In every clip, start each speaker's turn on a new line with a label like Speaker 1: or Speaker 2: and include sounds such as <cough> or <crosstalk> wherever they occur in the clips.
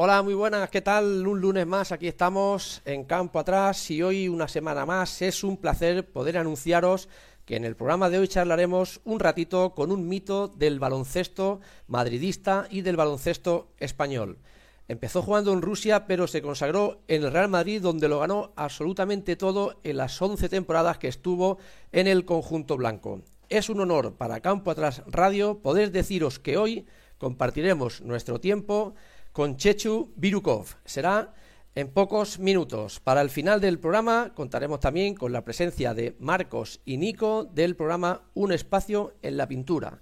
Speaker 1: Hola, muy buenas, ¿qué tal? Un lunes más, aquí estamos en Campo Atrás y hoy una semana más es un placer poder anunciaros que en el programa de hoy charlaremos un ratito con un mito del baloncesto madridista y del baloncesto español. Empezó jugando en Rusia, pero se consagró en el Real Madrid, donde lo ganó absolutamente todo en las 11 temporadas que estuvo en el conjunto blanco. Es un honor para Campo Atrás Radio poder deciros que hoy compartiremos nuestro tiempo con Chechu Birukov. Será en pocos minutos. Para el final del programa contaremos también con la presencia de Marcos y Nico del programa Un espacio en la pintura.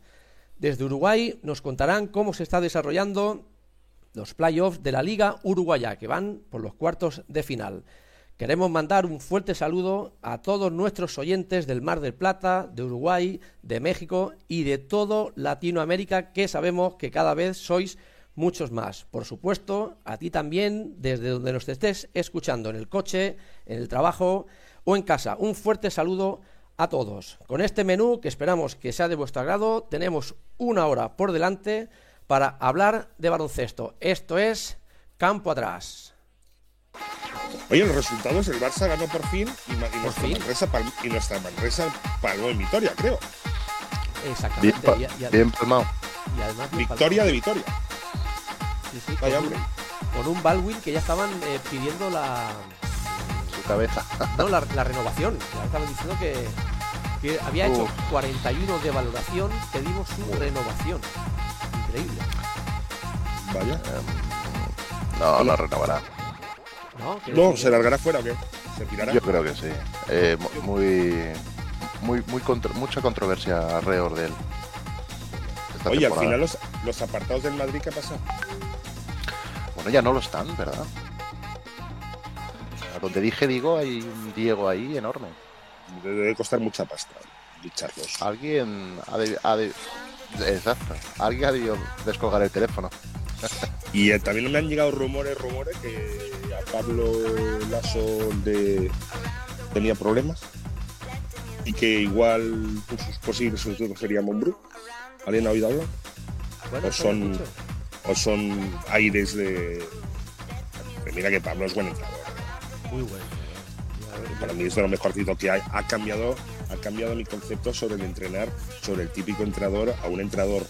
Speaker 1: Desde Uruguay nos contarán cómo se está desarrollando los playoffs de la Liga Uruguaya, que van por los cuartos de final. Queremos mandar un fuerte saludo a todos nuestros oyentes del Mar del Plata, de Uruguay, de México y de todo Latinoamérica, que sabemos que cada vez sois muchos más. Por supuesto, a ti también, desde donde nos estés escuchando, en el coche, en el trabajo o en casa. Un fuerte saludo a todos. Con este menú, que esperamos que sea de vuestro agrado, tenemos una hora por delante para hablar de baloncesto. Esto es Campo Atrás.
Speaker 2: Oye, los resultados, el Barça ganó por fin y, nuestra, Manresa y nuestra Manresa palmó en Vitoria, creo.
Speaker 1: Exactamente.
Speaker 3: Bien, palmado.
Speaker 2: victoria de Vitoria
Speaker 1: con, un, Baldwin que ya estaban eh, pidiendo la.
Speaker 3: Su cabeza. <laughs>
Speaker 1: No, la, renovación. Ya estaban diciendo que, había hecho 41 de valoración, pedimos su renovación. Increíble.
Speaker 2: Vaya.
Speaker 3: Em, no, la renovará.
Speaker 2: No, se largará fuera o qué? ¿Se tirará?
Speaker 3: Yo creo que sí. Eh, muy. Muy, muy mucha controversia alrededor de él.
Speaker 2: Oye, al final los, los apartados del Madrid, ¿qué ha pasado?
Speaker 3: ya no lo están, ¿verdad? donde dije digo, hay un Diego ahí enorme.
Speaker 2: Debe costar mucha pasta ficharlos.
Speaker 3: Alguien ha de, Exacto. Alguien ha debido descolgar el teléfono.
Speaker 2: y eh, también me han llegado rumores, rumores que a Pablo Lasso de... tenía problemas y que igual sus posibles sustitutos sería Monbru. ¿Alguien ha oído hablar?
Speaker 1: Bueno,
Speaker 2: o son o son aires de. mira que Pablo es buen entrenador.
Speaker 1: Muy bueno.
Speaker 2: Para mí es de lo mejorcito que hay. Ha cambiado, ha cambiado mi concepto sobre el entrenar, sobre el típico entrenador a un entrenador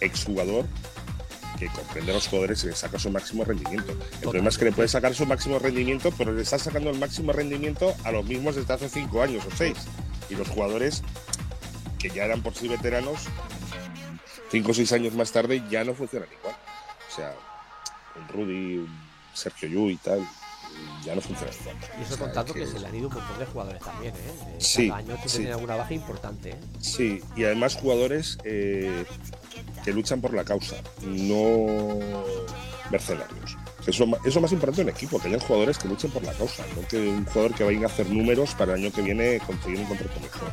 Speaker 2: exjugador que comprende a los jugadores y le saca su máximo rendimiento. El problema es que le puede sacar su máximo rendimiento, pero le está sacando el máximo rendimiento a los mismos desde hace cinco años o seis. Y los jugadores que ya eran por sí veteranos cinco o seis años más tarde ya no funcionan igual. O sea, un Rudy, un Sergio Yu y tal, ya no funcionan igual.
Speaker 1: Y eso contando que... se le han ido un montón de jugadores también, ¿eh?
Speaker 2: sí,
Speaker 1: año que sí. alguna baja importante, ¿eh?
Speaker 2: Sí, y además jugadores eh, que luchan por la causa, no mercenarios. Eso, es más importante en equipo, que hayan jugadores que luchen por la causa, no que un jugador que vaya a hacer números para el año que viene conseguir un contrato mejor.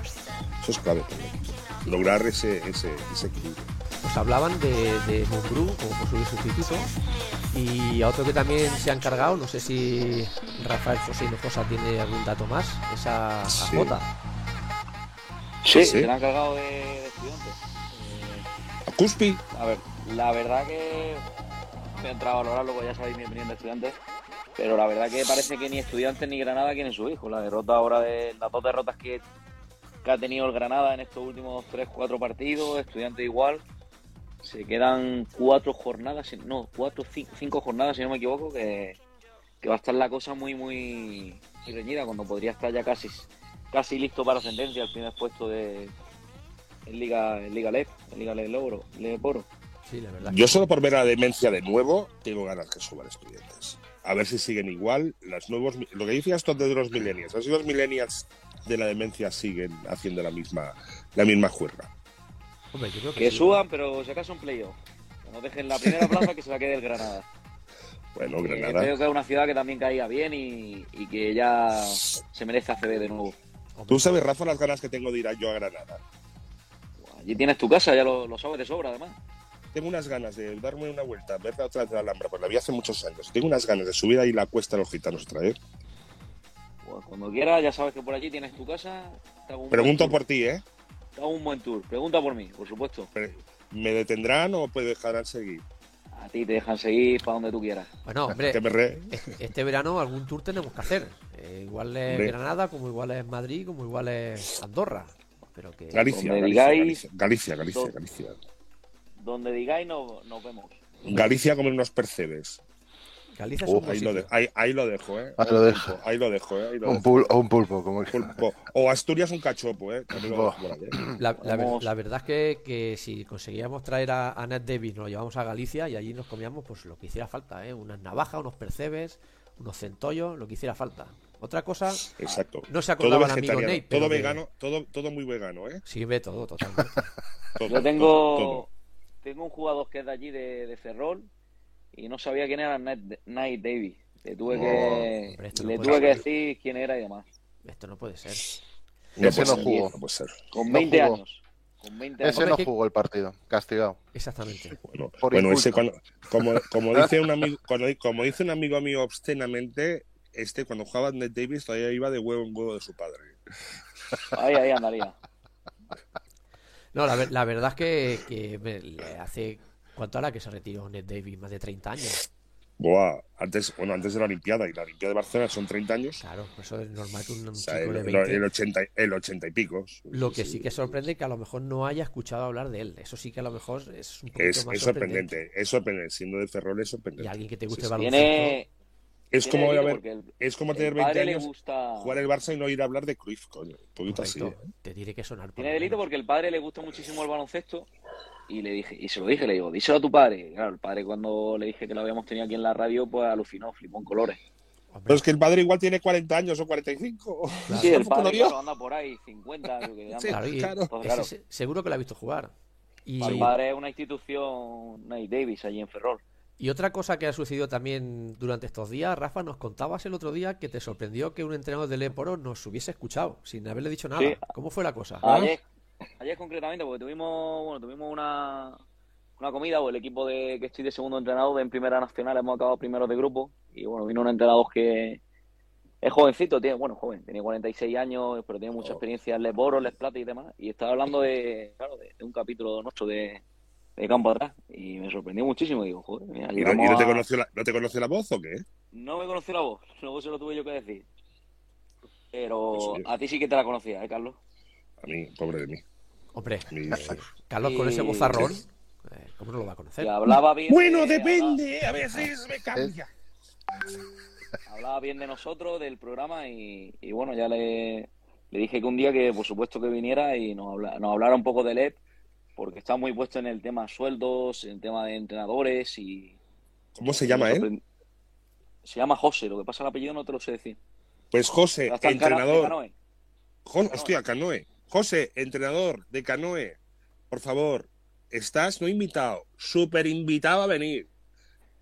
Speaker 2: Eso es clave para el equipo. Lograr ese, ese, ese equilibrio
Speaker 1: pues hablaban de, de como posible sustituto y a otro que también se han cargado, no sé si Rafael José Cosa tiene algún dato más, esa
Speaker 4: sí. Sí, se la han cargado de, estudiantes.
Speaker 2: ¿A Cuspi?
Speaker 4: A ver, la verdad que me he entrado a valorar, luego ya sabéis mi opinión de estudiantes, pero la verdad que parece que ni estudiantes ni Granada quieren su hijo. La derrota ahora de las dos derrotas que, que ha tenido el Granada en estos últimos 3-4 partidos, estudiantes igual se quedan cuatro jornadas, no, cuatro, cinco, jornadas, si no me equivoco, que, va a estar la cosa muy, muy, reñida, cuando podría estar ya casi, casi listo para sentencia al primer puesto de en Liga, en Liga LEP, en Liga Le Logro, Le Poro.
Speaker 1: Sí, la verdad.
Speaker 2: Yo solo por ver la demencia de nuevo, tengo ganas que suban estudiantes. A ver si siguen igual. Las nuevos, lo que decías tú de los millennials, los millennials de la demencia siguen haciendo la misma, la misma juerga
Speaker 4: que, suban, pero si acaso un playoff. Que no dejen la primera plaza que se la quede el Granada.
Speaker 2: Bueno, eh, Granada.
Speaker 4: creo que es una ciudad que también caiga bien y, que ya se merece ACB de nuevo.
Speaker 2: Tú sabes, Rafa, las ganas que tengo de ir yo a Granada.
Speaker 4: Allí tienes tu casa, ya lo, sabes de sobra, además.
Speaker 2: Tengo unas ganas de darme una vuelta, verla otra vez de la Alhambra, pues la vi hace muchos años. Tengo unas ganas de subir ahí la cuesta de los gitanos otra vez.
Speaker 4: cuando quieras, ya sabes que por allí tienes tu casa.
Speaker 2: Pregunto por ti, ¿eh?
Speaker 4: Hago un buen tour. Pregunta por mí, por supuesto.
Speaker 2: ¿Me detendrán o puede dejarán seguir?
Speaker 4: A ti te dejan seguir para donde tú quieras.
Speaker 1: Bueno, hombre,
Speaker 2: Que me re-
Speaker 1: este- verano algún tour tenemos que hacer. Eh, igual es
Speaker 2: Hombre.
Speaker 1: Granada, como igual es Madrid, como igual es Andorra. Pero que
Speaker 2: Galicia,
Speaker 4: Donde
Speaker 2: Galicia,
Speaker 4: digáis-
Speaker 2: Galicia, Galicia,
Speaker 4: Do-
Speaker 2: Galicia.
Speaker 4: Donde digáis, no- nos vemos.
Speaker 2: Galicia comer unos percebes.
Speaker 1: Es un buen
Speaker 2: Ahí lo, de- ahí, ahí lo dejo, ¿eh?
Speaker 3: Ahí lo dejo.
Speaker 2: Ahí lo dejo, ¿eh? Ahí lo
Speaker 3: Un, pul- pulpo, como
Speaker 2: Pulpo. O Asturias un cachopo, ¿eh? También lo ¿eh?
Speaker 1: La, la ver- la verdad es que, que si conseguíamos traer a, a Ned Davis, nos lo llevamos a Galicia y allí nos comíamos pues lo que hiciera falta, ¿eh? Unas navajas, unos percebes, unos centollos, lo que hiciera falta. Otra cosa,
Speaker 2: Exacto.
Speaker 1: no se
Speaker 2: Todo
Speaker 1: acordaba el amigo
Speaker 2: vegetariano,
Speaker 1: Nate,
Speaker 2: todo vegano, todo, todo muy vegano, ¿eh?
Speaker 1: Sí, ve todo, totalmente. <laughs>
Speaker 2: Todo,
Speaker 4: Yo tengo,
Speaker 2: todo,
Speaker 4: tengo un jugador que es de allí, de, de Ferrol, y no sabía quién era Knight Davis. Le tuve que,
Speaker 1: no
Speaker 4: le tuve que decir quién era y demás.
Speaker 1: Esto no puede ser.
Speaker 2: No
Speaker 3: Ese
Speaker 2: puede
Speaker 3: no
Speaker 2: ser,
Speaker 3: jugó.
Speaker 2: no puede ser.
Speaker 4: Con
Speaker 3: No
Speaker 4: 20
Speaker 3: jugó.
Speaker 4: años. Con 20
Speaker 3: Ese
Speaker 4: años.
Speaker 3: no jugó el partido, castigado.
Speaker 1: Exactamente.
Speaker 2: Bueno,
Speaker 3: Por
Speaker 2: bueno, ese cuando, como, como dice un amigo, <laughs> cuando- como dice un amigo mío obscenamente, este cuando jugaba Ned Davis todavía iba de huevo en huevo de su padre.
Speaker 4: Ahí, ahí andaría.
Speaker 1: No, la, ver- la verdad es que, que me- le hace. ¿Cuánto hará que se retiró Ned Davis? Más de 30 años.
Speaker 2: Buah, antes, bueno, antes de la Olimpiada y la Olimpiada de Barcelona son 30 años.
Speaker 1: Claro, por eso es normal que un, un
Speaker 2: O sea,
Speaker 1: chico
Speaker 2: el,
Speaker 1: de
Speaker 2: el,
Speaker 1: 20.
Speaker 2: el 80, el 80 y pico.
Speaker 1: Lo que sí que sorprende es que a lo mejor no haya escuchado hablar de él. Eso sí que a lo mejor es un poquito
Speaker 2: Es,
Speaker 1: más
Speaker 2: es sorprendente, es sorprendente, siendo de Ferrol es
Speaker 1: Y
Speaker 2: sorprendente.
Speaker 1: alguien que te guste
Speaker 2: Sí,
Speaker 1: el
Speaker 2: sí.
Speaker 1: baloncesto.
Speaker 4: Tiene,
Speaker 2: Es como, a ver,
Speaker 4: el,
Speaker 2: es como tener 20
Speaker 4: padre le
Speaker 2: años,
Speaker 4: gusta...
Speaker 2: jugar el Barça y no ir a hablar de Cruyff, coño. Un poquito así. ¿eh?
Speaker 1: Te tiene que sonar.
Speaker 4: Tiene delito porque el padre le gusta muchísimo el baloncesto y le dije, y se lo dije, le digo, díselo a tu padre. Claro, el padre cuando le dije que lo habíamos tenido aquí en la radio, pues alucinó, flipó en colores.
Speaker 1: Hombre,
Speaker 2: Pero es que el padre igual tiene 40 años o 45.
Speaker 1: Claro.
Speaker 4: Sí, el padre claro, anda por ahí, 50, yo que anda.
Speaker 2: Sí,
Speaker 1: claro, y
Speaker 2: claro.
Speaker 4: Pues
Speaker 1: ese seguro que lo ha visto jugar. Y,
Speaker 4: el padre es una institución, Nate Davis, allí en Ferrol.
Speaker 1: Y otra cosa que ha sucedido también durante estos días, Rafa, nos contabas el otro día que te sorprendió que un entrenador del Leporo nos hubiese escuchado sin haberle dicho nada.
Speaker 4: Sí.
Speaker 1: ¿Cómo fue la cosa?
Speaker 4: Ayer, ayer concretamente, porque tuvimos, bueno, tuvimos una, una comida, o el equipo de que estoy de segundo entrenador de en Primera Nacional hemos acabado primero de grupo, y bueno, vino un entrenador que es jovencito, tiene, bueno, joven, tiene 46 años, pero tiene mucha
Speaker 2: Oh.
Speaker 4: experiencia en Les Boros, Les Plata y demás, y estaba hablando de, claro, de, de un capítulo nuestro de, de campo atrás, y me sorprendió muchísimo, digo, joder, mira,
Speaker 2: ¿Y no, y no te
Speaker 4: a-
Speaker 2: conoció la, no te conoció la voz o qué?
Speaker 4: no me conoció la voz, luego se lo tuve yo que decir. Pero a ti sí que te la conocía, ¿eh, Carlos?
Speaker 2: A mí, pobre de mí.
Speaker 1: Hombre, <laughs> Carlos con ese bozarrón, eh, ¿cómo no lo va a conocer?
Speaker 4: Hablaba bien.
Speaker 2: Bueno,
Speaker 4: de-
Speaker 2: depende, a veces me cambia.
Speaker 4: hablaba bien de nosotros, del programa y, y bueno, ya le, le dije que un día que por supuesto que viniera y nos, habla- nos hablara un poco del EP, porque está muy puesto en el tema sueldos, en el tema de entrenadores y...
Speaker 2: ¿Cómo se llama él?
Speaker 4: sorprend- Se llama José, lo que pasa el apellido no te lo sé decir.
Speaker 2: Pues José, entrenador.
Speaker 4: Canoe.
Speaker 2: Jo- hostia, Canoe. José, entrenador de Canoe. Por favor, estás no invitado, súper invitado a venir.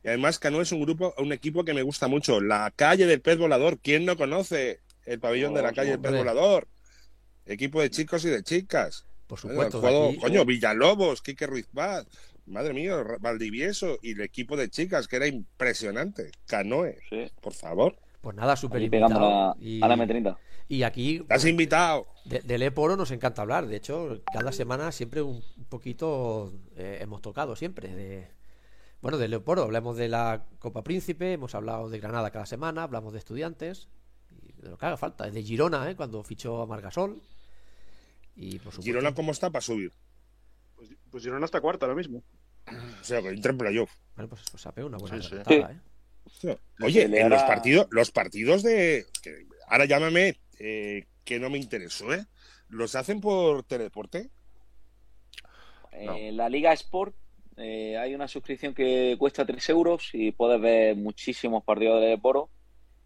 Speaker 2: Y además Canoe es un grupo, un equipo que me gusta mucho. La calle del pez volador. ¿Quién no conoce el pabellón de la calle del pez volador? Equipo de chicos y de chicas.
Speaker 1: Por
Speaker 2: Bueno,
Speaker 1: supuesto.
Speaker 2: el juego-
Speaker 1: aquí-
Speaker 2: coño, Villalobos, Quique Ruiz Paz. Madre mía, Valdivieso y el equipo de chicas, que era impresionante. Canoe,
Speaker 4: Sí,
Speaker 2: por favor.
Speaker 1: Pues nada, súper invitado.
Speaker 4: a,
Speaker 1: Y,
Speaker 4: a la M30.
Speaker 1: y aquí,
Speaker 2: Estás invitado.
Speaker 1: de, del Eporo nos encanta hablar. De hecho, cada semana siempre un, un poquito eh, hemos tocado, siempre. De, bueno, del Eporo hablamos de la Copa Príncipe, hemos hablado de Granada cada semana, hablamos de estudiantes. Y de lo que haga falta. De Girona, ¿eh? cuando fichó a Margasol. Y por supuesto.
Speaker 2: Girona, ¿cómo está para subir?
Speaker 5: Pues, pues Girona está cuarta ahora mismo.
Speaker 2: O sea, que entra en playoff.
Speaker 1: Bueno, pues se ha pegado una buena
Speaker 3: Sí,
Speaker 1: remontada, ¿eh?
Speaker 2: Oye, en los partidos, los partidos de. que ahora llámame, eh, que no me interesó, ¿eh? ¿Los hacen por teledeporte?
Speaker 3: No.
Speaker 4: En la Liga Sport eh, hay una suscripción que cuesta 3 euros y puedes ver muchísimos partidos de Poro.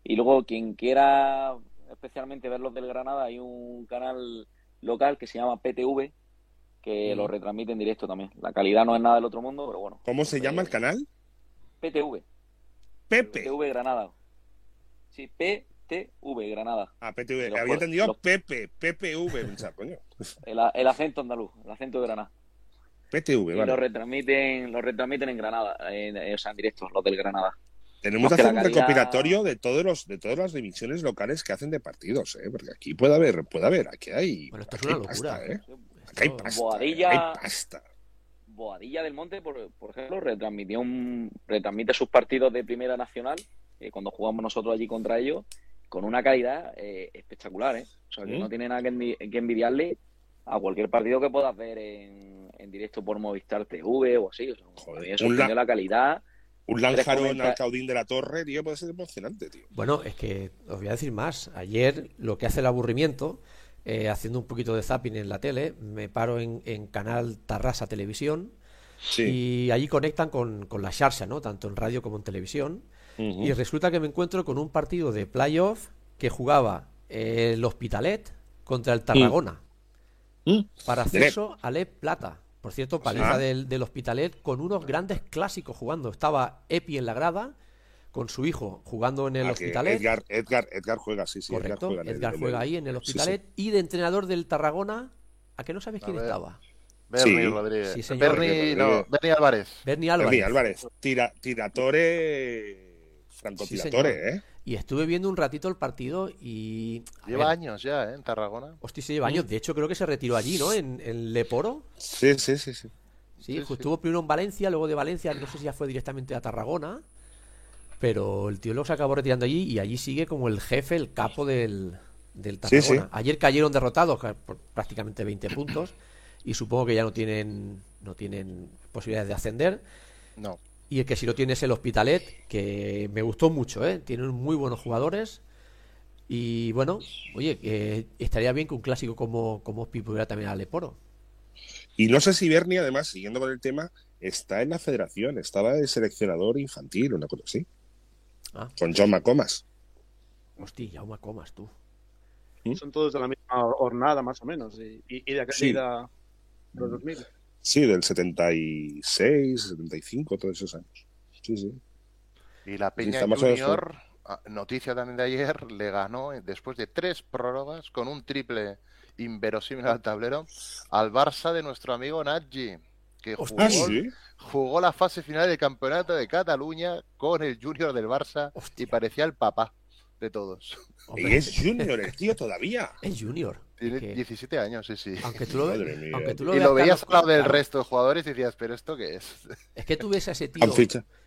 Speaker 4: Y luego, quien quiera especialmente ver los del Granada, hay un canal local que se llama PTV que
Speaker 1: Mm.
Speaker 4: lo retransmite en directo también. La calidad no es nada del otro mundo, pero bueno.
Speaker 2: ¿Cómo se
Speaker 4: Eh,
Speaker 2: llama el canal?
Speaker 4: PTV.
Speaker 2: Pepe.
Speaker 4: PTV Granada. Sí, PTV Granada.
Speaker 2: Ah, PTV.
Speaker 4: Los-
Speaker 2: Había entendido
Speaker 4: los-
Speaker 2: Pepe, PPV, pensaba, coño. <laughs>
Speaker 4: El, acento andaluz, el acento de Granada.
Speaker 2: PTV,
Speaker 4: Y lo retransmiten, lo retransmiten en Granada, en- o sea, en directo, los del Granada.
Speaker 2: Tenemos que hacer un
Speaker 4: calidad-
Speaker 2: recopilatorio de todos los, de todas las divisiones locales que hacen de partidos, ¿eh? Porque aquí puede haber, puede haber, aquí hay.
Speaker 1: Bueno, esto es
Speaker 2: aquí
Speaker 1: una
Speaker 2: hay
Speaker 1: locura.
Speaker 2: pasta, ¿eh?
Speaker 1: Esto-
Speaker 2: Aquí hay pasta.
Speaker 4: Boadilla-
Speaker 2: hay pasta.
Speaker 4: Boadilla del Monte, por, por ejemplo, retransmitió un, retransmite sus partidos de Primera Nacional eh, cuando jugamos nosotros allí contra ellos con una calidad eh, espectacular, ¿eh? O sea, que
Speaker 2: ¿Mm?
Speaker 4: no tiene nada que, envi- que envidiarle a cualquier partido que puedas ver en, en directo por Movistar TV o así. O sea,
Speaker 2: Joder,
Speaker 4: a mí me
Speaker 2: un
Speaker 4: sorprendió
Speaker 2: la-
Speaker 4: la calidad.
Speaker 2: Un Lanjarón al Caudín de la Torre, tío, puede ser emocionante, tío.
Speaker 1: Bueno, es que os voy a decir más. Ayer lo que hace el aburrimiento, eh, haciendo un poquito de zapping en la tele, me paro en, en canal Tarrasa Televisión
Speaker 2: Sí.
Speaker 1: y allí conectan con, con la Xarxa, ¿no? Tanto en radio como en televisión. Y resulta que me encuentro con un partido de playoff que jugaba eh, el Hospitalet contra el Tarragona
Speaker 2: Mm.
Speaker 1: para acceso al E Plata. Por cierto, paliza
Speaker 2: Ah.
Speaker 1: del, del Hospitalet con unos grandes clásicos jugando. Estaba Epi en la grada con su hijo jugando en el
Speaker 2: Ah,
Speaker 1: Hospitalet.
Speaker 2: Edgar, Edgar, Edgar juega, sí, sí.
Speaker 1: Correcto,
Speaker 2: Edgar juega, el-
Speaker 1: ahí en el Hospitalet.
Speaker 2: sí.
Speaker 1: Y de entrenador del Tarragona, ¿a que no sabes quién estaba?
Speaker 3: Bernie
Speaker 2: Sí.
Speaker 3: Rodríguez.
Speaker 1: Sí, señor.
Speaker 3: Bernie, no. Bernie Álvarez.
Speaker 1: Bernie
Speaker 2: Bernie
Speaker 1: Álvarez.
Speaker 2: Álvarez. Tira, tiratore. Francotiratore,
Speaker 1: señor.
Speaker 2: ¿eh?
Speaker 1: Y estuve viendo un ratito el partido y.
Speaker 3: Lleva
Speaker 1: ver,
Speaker 3: años ya, ¿eh? En Tarragona.
Speaker 1: Hostia, se lleva años. De hecho, creo que se retiró allí, ¿no? En, en Leporo.
Speaker 2: Sí, sí, sí. sí.
Speaker 1: Sí,
Speaker 3: Sí,
Speaker 1: pues
Speaker 3: sí.
Speaker 1: estuvo primero en Valencia, luego de Valencia, no sé si ya fue directamente a Tarragona. Pero el tío luego se acabó retirando allí y allí sigue como el jefe, el capo del, del
Speaker 2: Sí, sí.
Speaker 1: Tarragona. Ayer cayeron derrotados por prácticamente 20 puntos y supongo que ya no tienen, no tienen posibilidades de ascender.
Speaker 3: No.
Speaker 1: Y el que sí lo tiene es el Hospitalet, que me gustó mucho, ¿eh? Tienen muy buenos jugadores. Y bueno, oye, estaría bien que un clásico como, como pudiera también a Leporo.
Speaker 2: Y no sé si Bernie, además, siguiendo con el tema, está en la federación. Estaba de seleccionador infantil, una cosa así.
Speaker 1: Ah,
Speaker 2: Con John McComas.
Speaker 1: hostia, ya me comas tú.
Speaker 5: Son todos de la misma hornada, más o menos. Y, de
Speaker 2: Sí.
Speaker 5: aquella de los 2000.
Speaker 2: Sí, del 76, 75, todos esos años. Sí, sí.
Speaker 3: Y la Peña
Speaker 2: en
Speaker 3: Junior, ah, noticia también de ayer, <laughs> le ganó eh, después de tres prórrogas con un triple inverosímil al tablero al Barça de nuestro amigo Nagy, que jugó,
Speaker 2: sí.
Speaker 3: jugó la fase final del campeonato de Cataluña con el Junior del Barça y parecía el papá de todos.
Speaker 1: Hombre,
Speaker 2: Y es Junior el tío todavía.
Speaker 1: es Junior.
Speaker 3: Tiene
Speaker 1: que,
Speaker 3: 17 años, sí, sí.
Speaker 1: aunque tú <laughs> lo, ve-
Speaker 2: Madre mía,
Speaker 1: aunque tú lo
Speaker 3: Y
Speaker 1: veas,
Speaker 3: lo veías al lado del resto de jugadores y decías, pero ¿esto qué es?
Speaker 1: Es que tú ves a ese tío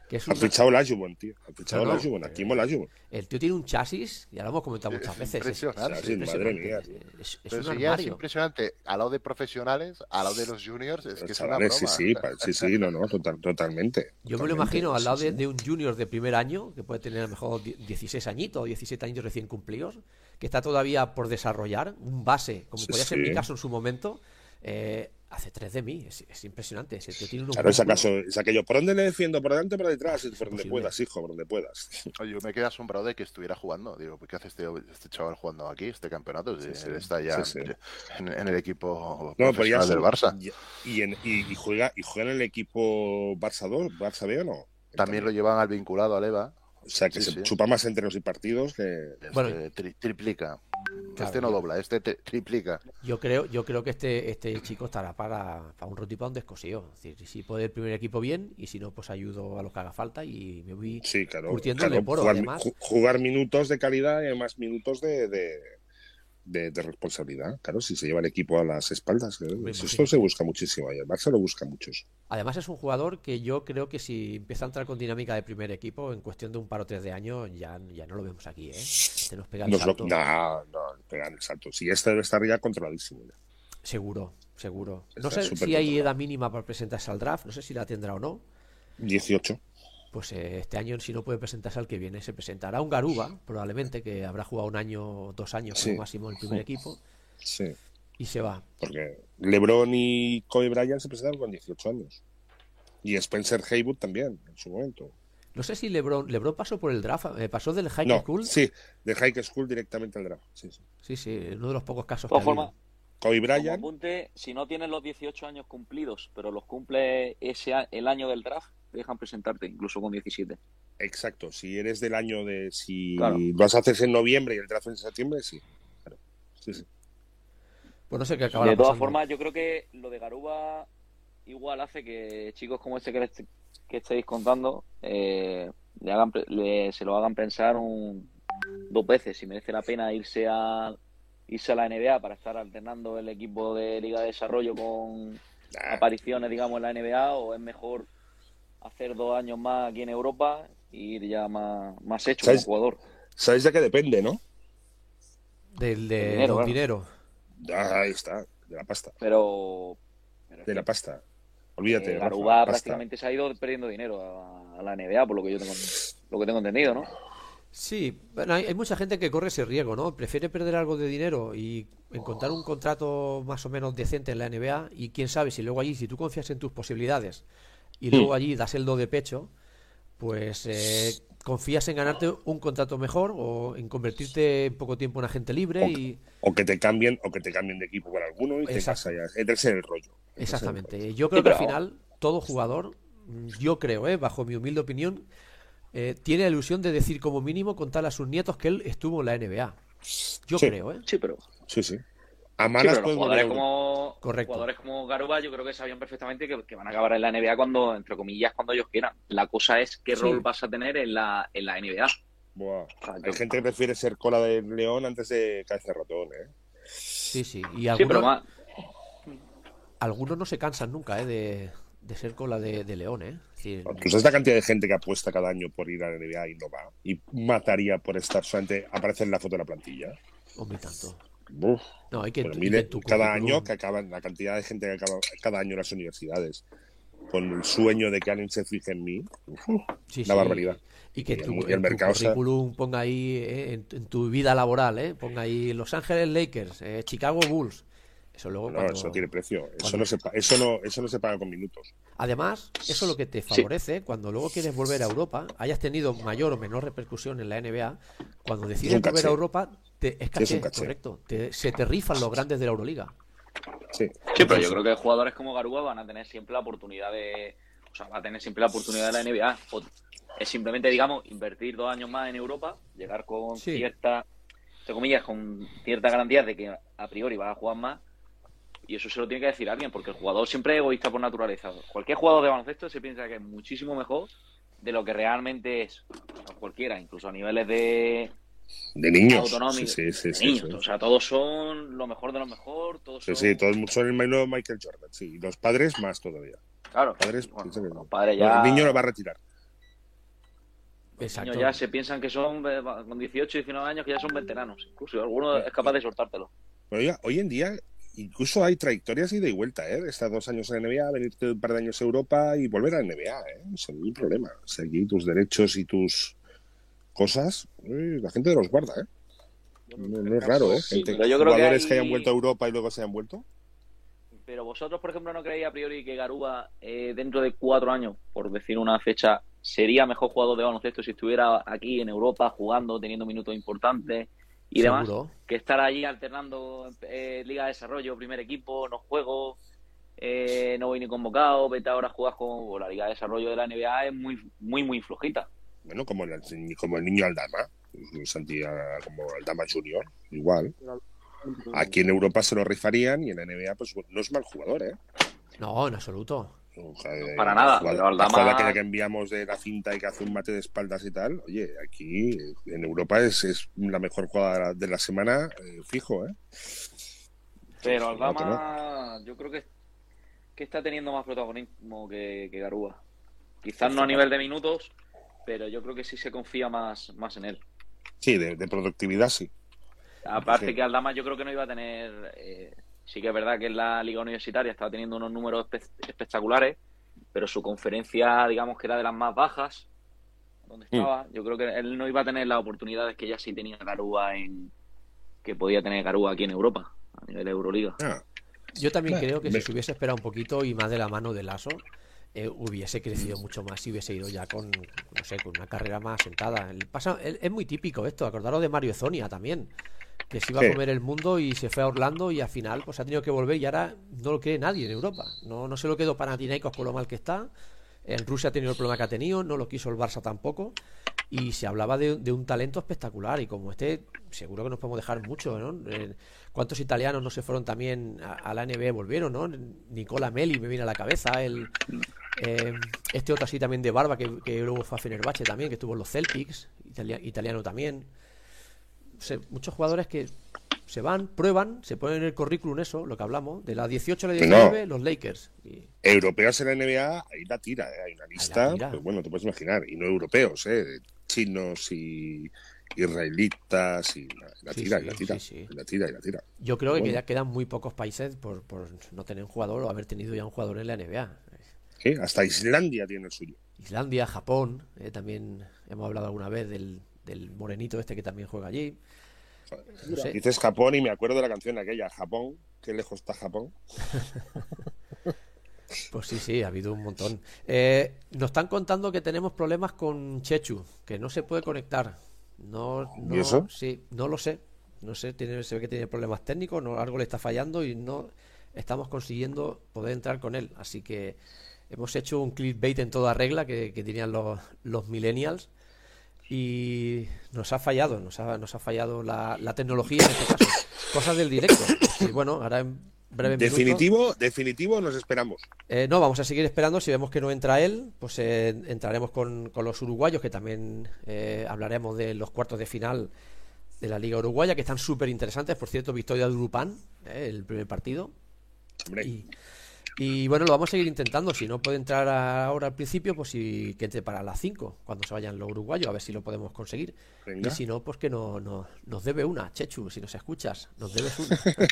Speaker 1: que es un-
Speaker 2: fichado la Jubon, tío. Han fichado
Speaker 1: No, no,
Speaker 2: la Jubon. Aquí mola la Jubon.
Speaker 1: el tío tiene un chasis, ya lo hemos comentado
Speaker 3: Es
Speaker 1: muchas veces. es-
Speaker 3: impresionante.
Speaker 1: es
Speaker 2: Sí, madre
Speaker 1: impresionante,
Speaker 2: mía,
Speaker 1: es-
Speaker 2: tío.
Speaker 1: Es, es un
Speaker 3: si ya es
Speaker 1: armario.
Speaker 3: impresionante al lado de profesionales, al lado de los juniors, es que es una broma.
Speaker 2: sí, sí, pa- sí, sí, no, no, total- totalmente.
Speaker 1: Yo me lo
Speaker 2: Totalmente,
Speaker 1: imagino al lado
Speaker 2: sí,
Speaker 1: de,
Speaker 2: sí.
Speaker 1: de un junior de primer año, que puede tener a lo mejor die- 16 añitos o 17 años recién cumplidos, que está todavía por desarrollar, un base, como
Speaker 2: Sí,
Speaker 1: podía ser mi caso en su momento, eh, hace 3 de mí, es, es impresionante. Ese tío tiene unos
Speaker 2: Claro, es acaso, es aquello. ¿Por dónde le defiendo? ¿Por delante o por detrás? Por donde
Speaker 1: posible.
Speaker 2: puedas, hijo, por donde puedas. <laughs>
Speaker 3: Oye, yo me quedé asombrado de que estuviera jugando. Digo, ¿qué hace este, este chaval jugando aquí, este campeonato? Si
Speaker 2: Sí, sí,
Speaker 3: él está ya
Speaker 2: sí, sí.
Speaker 3: En, en el equipo
Speaker 2: No, pero ya
Speaker 3: del Barça.
Speaker 2: ya- Y, en- y- y juega, y juega en el equipo Barça 2, Barça B o no.
Speaker 3: También lo llevan al vinculado al EVA.
Speaker 2: O sea, que
Speaker 3: sí,
Speaker 2: se
Speaker 3: sí.
Speaker 2: chupa más entrenos y partidos que.
Speaker 3: Este
Speaker 1: Bueno.
Speaker 3: tri- triplica.
Speaker 1: Claro,
Speaker 3: este no dobla, este te- triplica.
Speaker 1: Yo creo, yo creo que este, este chico estará para, para un roto y para un descosío. Es decir, si puede el primer equipo bien y si no, pues ayudo a lo que haga falta y me voy
Speaker 2: Sí, claro.
Speaker 1: curtiendo
Speaker 2: claro,
Speaker 1: el Leporo,
Speaker 2: jugar,
Speaker 1: además.
Speaker 2: ju- jugar minutos de calidad y además minutos de, de, de- de responsabilidad. Claro, si se lleva el equipo a las espaldas. eso
Speaker 1: imagino.
Speaker 2: esto se busca muchísimo. Y el Barça lo busca muchos.
Speaker 1: Además es un jugador que yo creo que si empieza a entrar con dinámica de primer equipo, en cuestión de un par o tres de años, ya, ya no lo vemos aquí, ¿eh? Se nos pega el
Speaker 2: Nos lo-
Speaker 1: salto.
Speaker 2: no, no, pegan el salto. Si este debe estar ya controladísimo. ya.
Speaker 1: Seguro, seguro. No sé si hay edad mínima para presentarse al draft, no sé si la tendrá o no.
Speaker 2: 18.
Speaker 1: Pues eh, este año, si no puede presentarse al que viene, se presentará un Garuba, probablemente, que habrá jugado un año, dos años
Speaker 2: Sí.
Speaker 1: como máximo en el primer <laughs> equipo,
Speaker 2: Sí.
Speaker 1: y se va.
Speaker 2: Porque LeBron y Kobe Bryant se presentaron con 18 años. Y Spencer Haywood también, en su momento.
Speaker 1: No sé si Lebron, Lebron pasó por el draft, eh, pasó del high
Speaker 2: No,
Speaker 1: school.
Speaker 2: sí, de High School directamente al draft. Sí, sí.
Speaker 1: Sí, sí, uno de los pocos casos
Speaker 4: De todas
Speaker 1: que habido.
Speaker 2: Kobe
Speaker 4: como
Speaker 2: Bryant,
Speaker 4: apunte, si no tienes los 18 años cumplidos, pero los cumple ese a- el año del draft, te dejan presentarte, incluso con 17.
Speaker 2: exacto. Si eres del año de. Si
Speaker 4: Claro.
Speaker 2: vas a hacerse en noviembre y el draft en septiembre, sí. Claro. Sí, sí.
Speaker 1: Pues no sé qué acabará
Speaker 4: De todas formas, yo creo que lo de Garuba igual hace que chicos como este que, les- que estáis contando eh, le hagan, pre- le- se lo hagan pensar un, dos veces si merece la pena irse a irse a la NBA para estar alternando el equipo de Liga de Desarrollo con,
Speaker 2: Nah.
Speaker 4: apariciones, digamos, en la NBA o es mejor hacer dos años más aquí en Europa y ir ya más, más hecho como jugador?
Speaker 2: ¿Sabes de qué depende, no?
Speaker 1: Del de,
Speaker 4: dinero,
Speaker 1: del dinero.
Speaker 2: Ah, ahí está, de la pasta.
Speaker 4: Pero,
Speaker 2: De la pasta. Olvídate.
Speaker 4: eh, prácticamente se ha ido perdiendo dinero a, a la NBA, por lo que yo tengo, lo que tengo entendido, ¿no?
Speaker 1: Sí, bueno, hay, hay mucha gente que corre ese riesgo, ¿no? Prefiere perder algo de dinero y encontrar un contrato más o menos decente en la NBA y quién sabe si luego allí, si tú confías en tus posibilidades y luego allí das el do de pecho, pues eh, confías en ganarte un contrato mejor o en convertirte en poco tiempo en agente libre y
Speaker 2: O que te cambien, o que te cambien de equipo por alguno y te allá. Entres en el rollo.
Speaker 1: exactamente. Yo creo
Speaker 4: Sí,
Speaker 1: que al final todo jugador, mm, yo creo, eh, bajo mi humilde opinión, eh, tiene la ilusión de decir como mínimo contarle a sus nietos que él estuvo en la NBA. Yo
Speaker 2: Sí.
Speaker 1: creo, ¿eh?
Speaker 4: Sí, pero,
Speaker 2: Sí, sí. A
Speaker 4: sí,
Speaker 2: malas
Speaker 4: pero los jugadores como,
Speaker 1: Correcto.
Speaker 4: jugadores como Garuba yo creo que sabían perfectamente que, que van a acabar en la NBA cuando, entre comillas, cuando ellos quieran. La cosa es qué
Speaker 1: Sí.
Speaker 4: rol vas a tener en la, en la NBA.
Speaker 2: Buah.
Speaker 4: O sea,
Speaker 2: Hay
Speaker 4: yo-
Speaker 2: gente que prefiere ser cola de león antes de cabeza de ratón, ¿eh?
Speaker 1: Sí, sí. Y
Speaker 4: Sí,
Speaker 1: algunos,
Speaker 4: pero más,
Speaker 1: algunos no se cansan nunca, ¿eh? De, de ser cola de, de león, ¿eh? Es decir,
Speaker 2: ¿Tú sabes la cantidad de gente que apuesta cada año por ir a la NBA y no va? Y mataría por estar solamente aparecer en la foto de la plantilla.
Speaker 1: hombre, tanto.
Speaker 2: Uf.
Speaker 1: No, hay que,
Speaker 2: Pero mire,
Speaker 1: que tu
Speaker 2: cada año que acaban, la cantidad de gente que acaba cada año en las universidades con el sueño de que alguien se fije en mí. Uf,
Speaker 1: Sí,
Speaker 2: la
Speaker 1: sí.
Speaker 2: barbaridad.
Speaker 1: Y que
Speaker 2: Y
Speaker 1: tu,
Speaker 2: el- y el
Speaker 1: en tu
Speaker 2: mercado se-
Speaker 1: currículum ponga ahí, eh, en, en tu vida laboral, ¿eh? Ponga ahí Los Ángeles Lakers, eh, Chicago Bulls. Eso luego
Speaker 2: No,
Speaker 1: cuando-
Speaker 2: eso tiene precio. Eso
Speaker 1: cuando-
Speaker 2: no, se, eso, no, eso no se paga con minutos.
Speaker 1: Además, eso es lo que te favorece cuando luego quieres volver a Europa, hayas tenido mayor o menor repercusión en la NBA, cuando decides volver a Europa, te, es caché,
Speaker 2: un caché.
Speaker 1: correcto. Te- se te rifan los grandes de la Euroliga.
Speaker 2: Sí.
Speaker 4: Sí, pero yo creo que jugadores como Garuba van a tener siempre la oportunidad de. O sea, va a tener siempre la oportunidad de la NBA. O es simplemente, digamos, invertir dos años más en Europa, llegar con
Speaker 1: Sí.
Speaker 4: cierta. Entre comillas, con cierta garantía de que a priori vas a jugar más. Y eso se lo tiene que decir alguien, porque el jugador siempre es egoísta por naturaleza. Cualquier jugador de baloncesto se piensa que es muchísimo mejor de lo que realmente es. O sea, cualquiera, incluso a niveles de,
Speaker 2: De niños.
Speaker 4: autonómicos.
Speaker 2: Sí, sí,
Speaker 4: de
Speaker 2: sí,
Speaker 4: niños.
Speaker 2: sí.
Speaker 4: O sea, todos son lo mejor de lo mejor. Todos
Speaker 2: Sí,
Speaker 4: son...
Speaker 2: sí, todos son el nuevo Michael Jordan. Sí, y los padres más todavía.
Speaker 4: Claro,
Speaker 2: Padres,
Speaker 4: bueno,
Speaker 2: que no.
Speaker 4: padres ya,
Speaker 2: El niño lo va a retirar.
Speaker 4: los niños ya se piensan que son eh, con 18, 19 años que ya son veteranos. Incluso alguno es capaz de soltártelo.
Speaker 2: Pero ya, hoy en día incluso hay trayectorias ida y vuelta, ¿eh? Estar dos años en la NBA, venirte un par de años a Europa y volver a la NBA, ¿eh? Sin ningún problema. O sea, aquí tus derechos y tus cosas, eh, la gente los guarda, ¿eh? No, no es raro, ¿eh?
Speaker 4: Sí,
Speaker 2: Gente,
Speaker 4: pero yo creo que
Speaker 2: jugadores que,
Speaker 4: hay-
Speaker 2: hayan vuelto a Europa y luego se hayan vuelto.
Speaker 4: Pero vosotros, por ejemplo, ¿no creéis a priori que Garuba eh, dentro de cuatro años, por decir una fecha, sería mejor jugador de baloncesto si estuviera aquí en Europa jugando, teniendo minutos importantes y demás?
Speaker 1: Seguro.
Speaker 4: Que estar allí alternando eh, Liga de Desarrollo, primer equipo, no juego, eh, no voy ni convocado, vete ahora a jugar con la Liga de Desarrollo de la NBA es muy, muy, muy flojita.
Speaker 2: Bueno, como el, como el niño Aldama, como Aldama Junior, igual. Aquí en Europa se lo rifarían y en la NBA, pues no es mal jugador, ¿eh?
Speaker 1: No, en absoluto.
Speaker 2: O sea, eh,
Speaker 4: Para nada,
Speaker 2: La jugada,
Speaker 4: pero
Speaker 2: la
Speaker 4: Aldama-
Speaker 2: jugada aquella que enviamos de la cinta y que hace un mate de espaldas y tal, oye, aquí eh, en Europa es, es la mejor jugada de la, la semana, eh, fijo, ¿eh?
Speaker 4: Pero Aldama, yo creo que, que está teniendo más protagonismo que, que Garúa. Quizás no a nivel de minutos, pero yo creo que sí se confía más, más en él.
Speaker 2: Sí, de, de productividad sí.
Speaker 4: Aparte
Speaker 2: Sí.
Speaker 4: que Aldama yo creo que no iba a tener... eh, sí que es verdad que en la liga universitaria estaba teniendo unos números espe- espectaculares, pero su conferencia, digamos que era de las más bajas, donde
Speaker 2: Mm.
Speaker 4: estaba. Yo creo que él no iba a tener las oportunidades que ya sí tenía Garúa en... que podía tener Garúa aquí en Europa, a nivel de Euroliga.
Speaker 2: Ah,
Speaker 1: Yo también
Speaker 2: Bueno,
Speaker 1: creo que
Speaker 2: me-
Speaker 1: si se hubiese esperado un poquito y más de la mano de Lasso, eh, hubiese crecido mucho más y hubiese ido ya con, no sé, con una carrera más sentada. El pasa, el- es muy típico esto, acordaros de Mario Zonia también, que se iba
Speaker 2: Sí.
Speaker 1: a comer el mundo y se fue a Orlando y al final pues ha tenido que volver y ahora no lo quiere nadie en Europa. No, no se lo quedó Panathinaikos con lo mal que está. En Rusia ha tenido el problema que ha tenido, no lo quiso el Barça tampoco. Y se hablaba de, de un talento espectacular. Y como este, seguro que nos podemos dejar mucho, ¿no? Eh, ¿Cuántos italianos no se fueron también a, la NBA volvieron, ¿no? Nicola Meli me viene a la cabeza. El, eh, este otro así también de barba que, luego fue a Fenerbahce también, que estuvo en los Celtics, italia- italiano también. Sé, muchos jugadores que se van, prueban, se ponen en el currículum eso, lo que hablamos, de la 18 a la 19, los Lakers. Y...
Speaker 2: Europeos en la NBA, ahí la tira, ¿eh? hay una lista, pues bueno, te puedes imaginar, y no europeos, ¿eh? chinos y israelitas y la, tira, y la tira, la tira y la tira.
Speaker 1: Yo creo que ya quedan muy pocos países por, por no tener un jugador o haber tenido ya un jugador en la NBA.
Speaker 2: Sí, hasta Islandia tiene el suyo.
Speaker 1: Islandia, Japón, eh, también hemos hablado alguna vez del, del morenito este que también juega allí.
Speaker 2: Dices Japón y me acuerdo de la canción aquella, Japón, qué lejos está Japón. <laughs>
Speaker 1: Pues sí, sí, ha habido un montón. Eh, nos están contando que tenemos problemas con Chechu, que no se puede conectar. No, no,
Speaker 2: ¿Y eso?
Speaker 1: Sí, no lo sé. No sé, tiene, se ve que tiene problemas técnicos, no, algo le está fallando y no estamos consiguiendo poder entrar con él. Así que hemos hecho un clickbait en toda regla que, que tenían los, los millennials y nos ha fallado, nos ha, nos ha fallado la, la tecnología en este caso. <coughs> Cosas del directo. Y bueno, ahora en breve
Speaker 2: Definitivo,
Speaker 1: minuto,
Speaker 2: definitivo nos esperamos.
Speaker 1: eh, no, vamos a seguir esperando. Si vemos que no entra él, pues eh, entraremos con, con, los uruguayos, que también eh, hablaremos de los cuartos de final de la Liga Uruguaya, que están súper interesantes. Por cierto, victoria de Urupán, eh, el primer partido.
Speaker 2: Hombre.
Speaker 1: Y, y, bueno, lo vamos a seguir intentando. Si no puede entrar ahora al principio, pues si, que entre para las 5, cuando se vayan los uruguayos, a ver si lo podemos conseguir.
Speaker 2: Venga.
Speaker 1: Y si no, pues que no, no, nos debe una, Chechu, si nos escuchas, nos debes una. <laughs>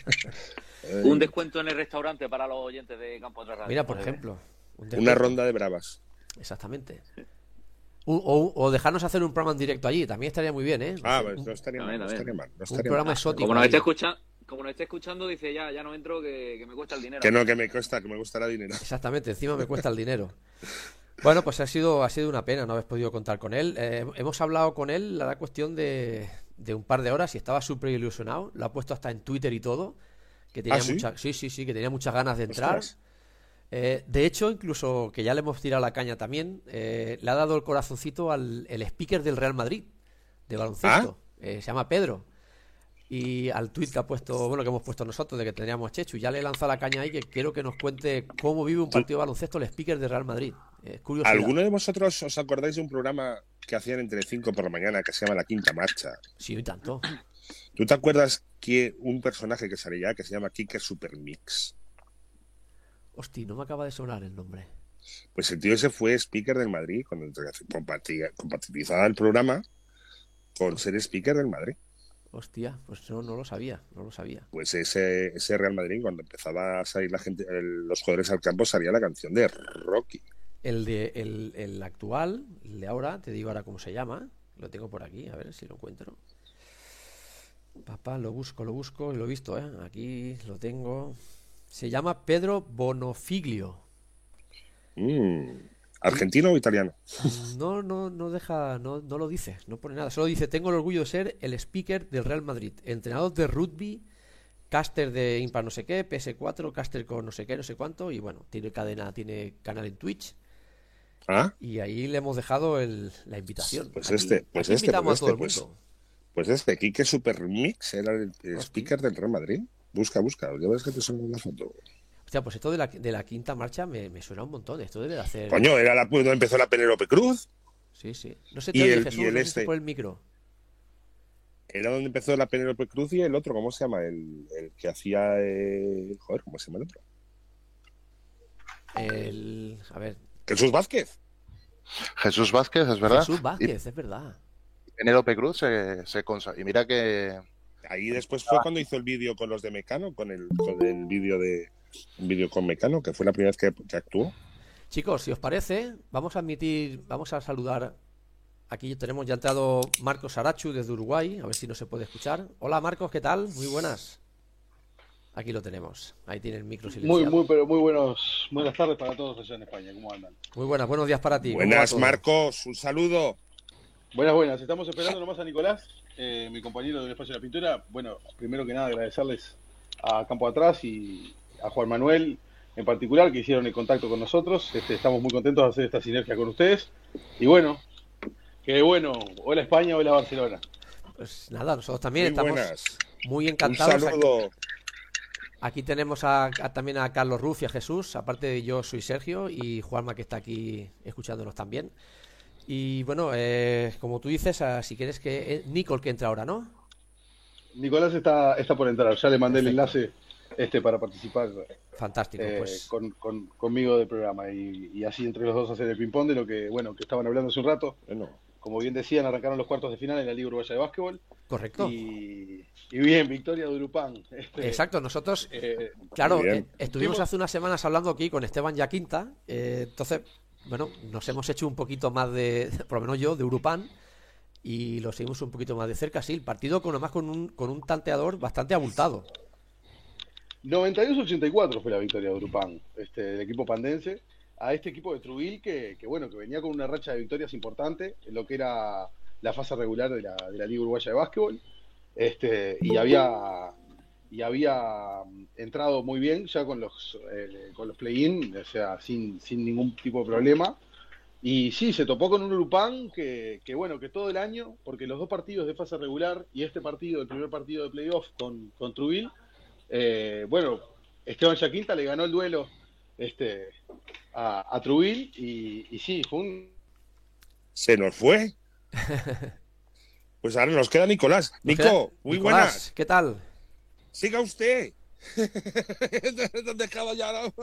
Speaker 1: <laughs>
Speaker 4: un descuento en el restaurante para los oyentes de Campo Atrás Radio.
Speaker 1: Mira, por ejemplo.
Speaker 2: Un Una ronda de bravas.
Speaker 1: Exactamente. O, o, o, dejarnos hacer un programa en directo allí, también estaría muy bien, ¿eh?
Speaker 2: Ah, pues no estaría, mal, no estaría mal. No estaría
Speaker 1: un programa
Speaker 2: mal.
Speaker 1: exótico.
Speaker 4: Como nos esté escuchando, como nos esté escuchando, dice ya, ya no entro, que, que, me cuesta el dinero.
Speaker 2: Que no, que me cuesta, que me gustará dinero.
Speaker 1: Exactamente, encima me cuesta el dinero. <laughs> Bueno, pues ha sido, ha sido una pena no haber podido contar con él. Eh, hemos hablado con él, la cuestión de, de, un par de horas y estaba súper ilusionado. Lo ha puesto hasta en Twitter y todo. Que tenía
Speaker 2: ¿Ah, sí?
Speaker 1: mucha, sí, sí, sí, que tenía muchas ganas de entrar. Eh, de hecho, incluso que ya le hemos tirado la caña también, eh, le ha dado el corazoncito al el speaker del Real Madrid, de baloncesto.
Speaker 2: ¿Ah?
Speaker 1: se llama Pedro y al tweet que ha puesto, bueno, que hemos puesto nosotros de que tendríamos a Chechu. Ya le he lanzado la caña ahí que quiero que nos cuente cómo vive un partido de baloncesto el speaker de Real Madrid. Es curioso.
Speaker 2: ¿Alguno de vosotros os acordáis de un programa que hacían entre 5 por la mañana que se llama La Quinta Marcha?
Speaker 1: Sí, y tanto.
Speaker 2: ¿Tú te acuerdas que un personaje que sale ya que se llama Kicker Supermix?
Speaker 1: Hostia, no me acaba de sonar el nombre.
Speaker 2: Pues el tío ese fue speaker del Madrid cuando compatibilizaba el programa con ser speaker del Madrid.
Speaker 1: Hostia, pues no, no lo sabía, no lo sabía.
Speaker 2: Pues ese, ese Real Madrid, cuando empezaba a salir la gente, el, los jugadores al campo, salía la canción de Rocky.
Speaker 1: El de el, el, actual, el de ahora, te digo ahora cómo se llama. Lo tengo por aquí, a ver si lo encuentro. Papá, lo busco, lo busco y lo he visto, ¿eh? Aquí lo tengo. Se llama Pedro Bonofiglio.
Speaker 2: Mm. ¿Argentino o italiano?
Speaker 1: No, no, no deja, no, no lo dice, no pone nada. Solo dice, tengo el orgullo de ser el speaker del Real Madrid, entrenador de rugby, caster de Impar no sé qué, PS4, caster con no sé qué, no sé cuánto, y bueno, tiene cadena, tiene canal en Twitch.
Speaker 2: ¿Ah?
Speaker 1: Y ahí le hemos dejado el, la invitación.
Speaker 2: Pues
Speaker 1: aquí,
Speaker 2: este, pues
Speaker 1: aquí
Speaker 2: este,
Speaker 1: invitamos
Speaker 2: pues
Speaker 1: a todo
Speaker 2: este,
Speaker 1: el mundo.
Speaker 2: Pues, pues este, Kike Supermix era el, el speaker del Real Madrid. Busca, busca, ya ves que te suena una foto.
Speaker 1: Hostia, pues esto de la, de la quinta marcha me, me, suena un montón. Esto debe de hacer.
Speaker 2: Coño, era la cuando empezó la Penélope Cruz.
Speaker 1: Sí, sí. No sé, te
Speaker 2: y
Speaker 1: oye,
Speaker 2: el,
Speaker 1: Jesús,
Speaker 2: y el
Speaker 1: no
Speaker 2: este.
Speaker 1: por el micro.
Speaker 2: Era donde empezó la Penélope Cruz y el otro, ¿cómo se llama? El, el que hacía. Eh... Joder, ¿cómo se llama el otro?
Speaker 1: El. A ver.
Speaker 2: Jesús Vázquez.
Speaker 3: Jesús Vázquez, es verdad.
Speaker 1: Jesús Vázquez, y... es verdad.
Speaker 3: Penélope Cruz se, se consa... Y mira que.
Speaker 2: Ahí después fue cuando hizo el vídeo con los de Mecano, con el, con el vídeo de. Un vídeo con Mecano, que fue la primera vez que, que actuó.
Speaker 1: Chicos, si os parece, vamos a admitir, vamos a saludar. Aquí tenemos ya entrado Marcos Arachu desde Uruguay, a ver si no se puede escuchar. Hola Marcos, ¿qué tal? Muy buenas. Aquí lo tenemos. Ahí tiene el micro silenciado.
Speaker 5: Muy, muy, pero muy buenos, buenas tardes para todos allá en España. ¿Cómo andan?
Speaker 1: Muy buenas, buenos días para ti.
Speaker 2: Buenas, Marcos, un saludo.
Speaker 5: Buenas, buenas. Estamos esperando nomás a Nicolás, eh, mi compañero del Espacio de la Pintura. Bueno, primero que nada agradecerles a Campo Atrás y a Juan Manuel en particular que hicieron el contacto con nosotros. Este, estamos muy contentos de hacer esta sinergia con ustedes. Y bueno, que bueno, hola España, hola Barcelona.
Speaker 1: Pues nada, nosotros también
Speaker 2: muy
Speaker 1: estamos
Speaker 2: buenas.
Speaker 1: muy encantados.
Speaker 2: Un saludo.
Speaker 1: Aquí, aquí tenemos a, a, también a Carlos Ruz y a Jesús. Aparte de yo soy Sergio y Juanma que está aquí escuchándonos también. Y bueno, eh, como tú dices, a, si quieres que... Eh, Nicole que entra ahora, ¿no?
Speaker 5: Nicolás está, está por entrar, ya le mandé el enlace este para participar
Speaker 1: Fantástico,
Speaker 5: eh,
Speaker 1: pues.
Speaker 5: con, con- conmigo del programa y, y así entre los dos hacer el ping-pong de lo que, bueno, que estaban hablando hace un rato.
Speaker 2: Bueno,
Speaker 5: Como bien decían, arrancaron los cuartos de final en la Liga Uruguaya de Básquetbol
Speaker 1: Correcto.
Speaker 5: y, y bien, victoria de Urupán. Este,
Speaker 1: Exacto, nosotros,
Speaker 5: eh,
Speaker 1: claro, eh, estuvimos
Speaker 5: Fuimos-
Speaker 1: hace unas semanas hablando aquí con Esteban Yaquinta, eh, entonces, bueno, nos hemos hecho un poquito más de, <laughs> por lo menos yo, de Urupán, y lo seguimos un poquito más de cerca, sí, el partido con además con un, con un tanteador bastante abultado.
Speaker 5: 92-84 fue la victoria de Urupán, este, del equipo pandense, a este equipo de Trubil que, que, bueno, que venía con una racha de victorias importante en lo que era la fase regular de la, de la Liga Uruguaya de Básquetbol, este, y había y había mm, entrado muy bien ya con los eh, con los play-in, o sea, sin, sin ningún tipo de problema. Y sí, se topó con un Urupán que, que, bueno, que todo el año, porque los dos partidos de fase regular y este partido, el primer partido de playoff con, con Trubil, eh, bueno, Esteban Yaquinta le ganó el duelo este, a, a Trubil y, y sí, fue un...
Speaker 2: se nos fue. Pues ahora nos queda Nicolás. Nico,
Speaker 1: queda-
Speaker 2: muy
Speaker 1: Nicolás,
Speaker 2: buenas.
Speaker 1: ¿Qué tal?
Speaker 2: Siga usted. <laughs> ¿Dónde acaba ya? no?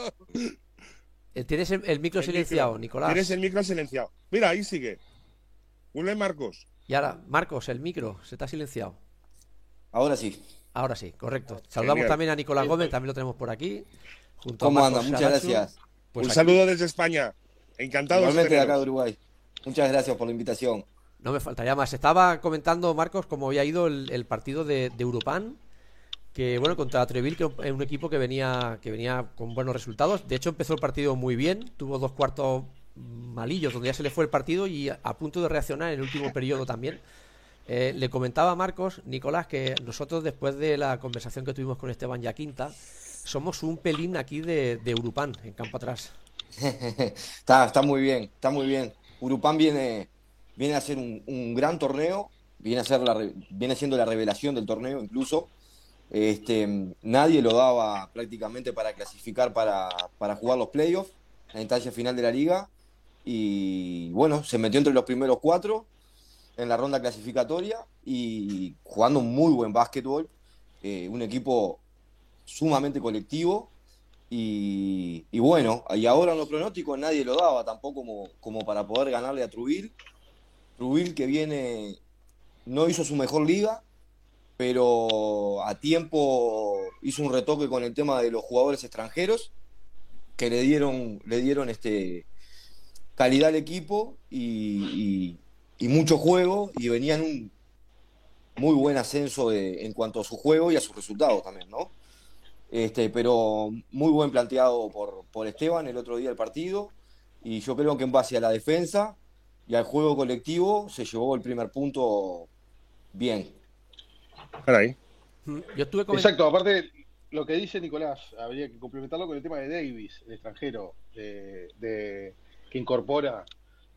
Speaker 1: Eh, ¿Tienes el, el micro
Speaker 2: El
Speaker 1: silenciado,
Speaker 2: micro.
Speaker 1: Nicolás?
Speaker 2: Tienes el micro silenciado. Mira, ahí sigue.Ule Marcos.
Speaker 1: Y ahora, Marcos, el micro, se está silenciado.
Speaker 6: Ahora sí.
Speaker 1: Ahora sí, correcto. Saludamos
Speaker 2: Genial.
Speaker 1: también a Nicolás Gómez, también lo tenemos por aquí. Junto
Speaker 6: ¿Cómo andan? Muchas gracias.
Speaker 1: Pues
Speaker 2: Un
Speaker 1: aquí-
Speaker 2: saludo desde España. Encantado
Speaker 6: Igualmente de acá de. Uruguay. Muchas gracias por la invitación.
Speaker 1: No me faltaría más. Estaba comentando, Marcos, cómo había ido el, el partido de, de Europan, que bueno, contra Treville, que es un equipo que venía, que venía con buenos resultados. De hecho, empezó el partido muy bien, tuvo dos cuartos malillos, donde ya se le fue el partido y a, a punto de reaccionar en el último periodo también. Eh, le comentaba a Marcos, Nicolás, que nosotros después de la conversación que tuvimos con Esteban Yaquinta, somos un pelín aquí de, de Urupán, en campo atrás. <laughs>
Speaker 6: está, está muy bien, está muy bien. Urupán viene, viene a hacer un, un gran torneo, viene a ser la, viene siendo la revelación del torneo incluso. Este, nadie lo daba prácticamente para clasificar para, para jugar los playoffs, la instancia final de la liga. Y bueno, se metió entre los primeros cuatro en la ronda clasificatoria y jugando muy buen básquetbol. eh, un equipo sumamente colectivo y, bueno, y ahora en los pronósticos nadie lo daba tampoco como, como para poder ganarle a Trubil. Trubil que viene, no hizo su mejor liga, pero a tiempo hizo un retoque con el tema de los jugadores extranjeros que le dieron, le dieron este, calidad al equipo y- y mucho juego y venían un muy buen ascenso de- en cuanto a su juego y a sus resultados también, ¿no? Este, pero muy buen planteado por, por Esteban el otro día el partido. Y yo creo que en base a la defensa y al juego colectivo se llevó el primer punto bien.
Speaker 2: Caray.
Speaker 1: Yo estuve con
Speaker 5: Exacto, aparte lo que dice Nicolás, habría que complementarlo con el tema de Davis, el extranjero de, de- que incorpora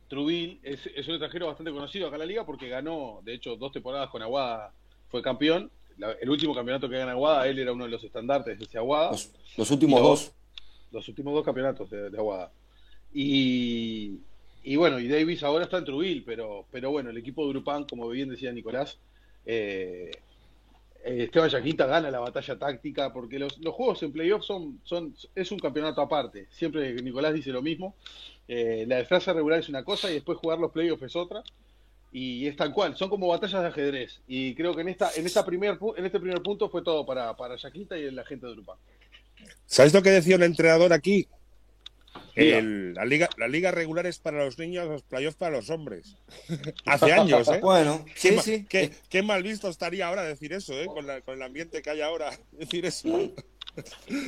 Speaker 5: Trubil. Es, es un extranjero bastante conocido acá en la liga porque ganó, de hecho, dos temporadas con Aguada, fue campeón. La- el último campeonato que gana Aguada, él era uno de los estandartes de ese Aguada.
Speaker 6: Los, los últimos dos.
Speaker 5: los últimos dos campeonatos de, de Aguada. Y, y bueno, y Davis ahora está en Trubil, pero, pero bueno, el equipo de Urupán, como bien decía Nicolás, eh, Esteban Yaquinta gana la batalla táctica porque los, juegos en playoffs son, es un campeonato aparte. Siempre Nicolás dice lo mismo. Eh, la defensa regular es una cosa y después jugar los playoffs es otra. Y es tal cual, son como batallas de ajedrez. Y creo que en esta, en esta en este primer punto fue todo para, para Yaquinta y la gente de Urupán.
Speaker 2: ¿Sabes lo que decía un entrenador aquí? El- la, liga, la liga regular es para los niños, los playoffs para los hombres. <laughs> Hace años, ¿eh?
Speaker 6: Bueno,
Speaker 2: Qué,
Speaker 6: sí,
Speaker 2: ma-
Speaker 6: sí.
Speaker 2: qué- qué mal visto estaría ahora decir eso, ¿eh? Con, la- con el ambiente que hay ahora, <laughs> decir eso.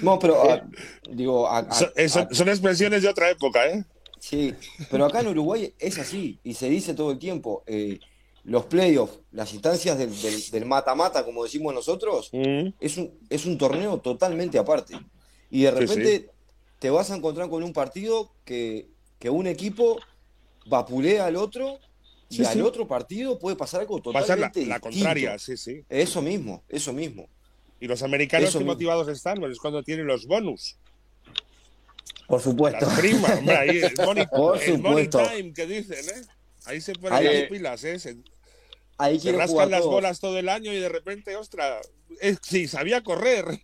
Speaker 6: No, pero ah, digo, a- a-
Speaker 2: Son, eh, son-
Speaker 6: a-
Speaker 2: son expresiones de otra época, ¿eh?
Speaker 6: Sí, pero acá en Uruguay es así y se dice todo el tiempo. eh, los playoffs, las instancias del mata-mata, como decimos nosotros,
Speaker 2: Mm.
Speaker 6: es un, es un torneo totalmente aparte. Y de
Speaker 2: Sí,
Speaker 6: repente te vas a encontrar con un partido que, que un equipo vapulea al otro y
Speaker 2: Sí,
Speaker 6: al
Speaker 2: sí.
Speaker 6: otro partido puede pasar algo
Speaker 2: la,
Speaker 6: totalmente
Speaker 2: la
Speaker 6: distinto.
Speaker 2: contraria, sí, sí.
Speaker 6: Eso mismo, eso mismo.
Speaker 2: Y los americanos
Speaker 6: Eso
Speaker 2: que
Speaker 6: mismo.
Speaker 2: motivados están, pues es cuando tienen los bonus.
Speaker 6: Por supuesto.
Speaker 2: Las primas, hombre, ahí el <laughs> money,
Speaker 6: Por
Speaker 2: el money
Speaker 6: supuesto.
Speaker 2: time que dicen, ¿eh? Ahí se ponen
Speaker 6: Ahí-
Speaker 2: las pilas, ¿eh? Se-
Speaker 6: ahí
Speaker 2: Se rascan
Speaker 6: jugar
Speaker 2: las
Speaker 6: todos.
Speaker 2: bolas todo el año y de repente, ostras, es, sí, sabía correr.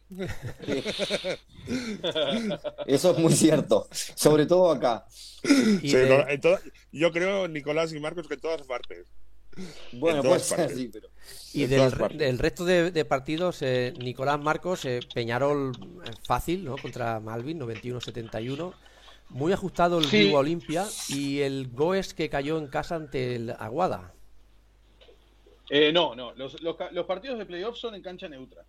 Speaker 6: Eso es muy cierto, sobre todo acá.
Speaker 1: Y
Speaker 2: Sí,
Speaker 1: de-
Speaker 2: no, en toda- yo creo, Nicolás y Marcos, que en todas partes.
Speaker 6: Bueno,
Speaker 2: partes.
Speaker 6: sí, pero
Speaker 1: Y del, resto de, de partidos, eh, Nicolás Marcos, eh, Peñarol eh, fácil, ¿no? Contra Malvin, 91-71. Muy ajustado el
Speaker 5: Sí.
Speaker 1: Olimpia y el Goes que cayó en casa ante el Aguada.
Speaker 5: Eh, no, no. Los, los, ca- los partidos de playoff son en cancha neutra.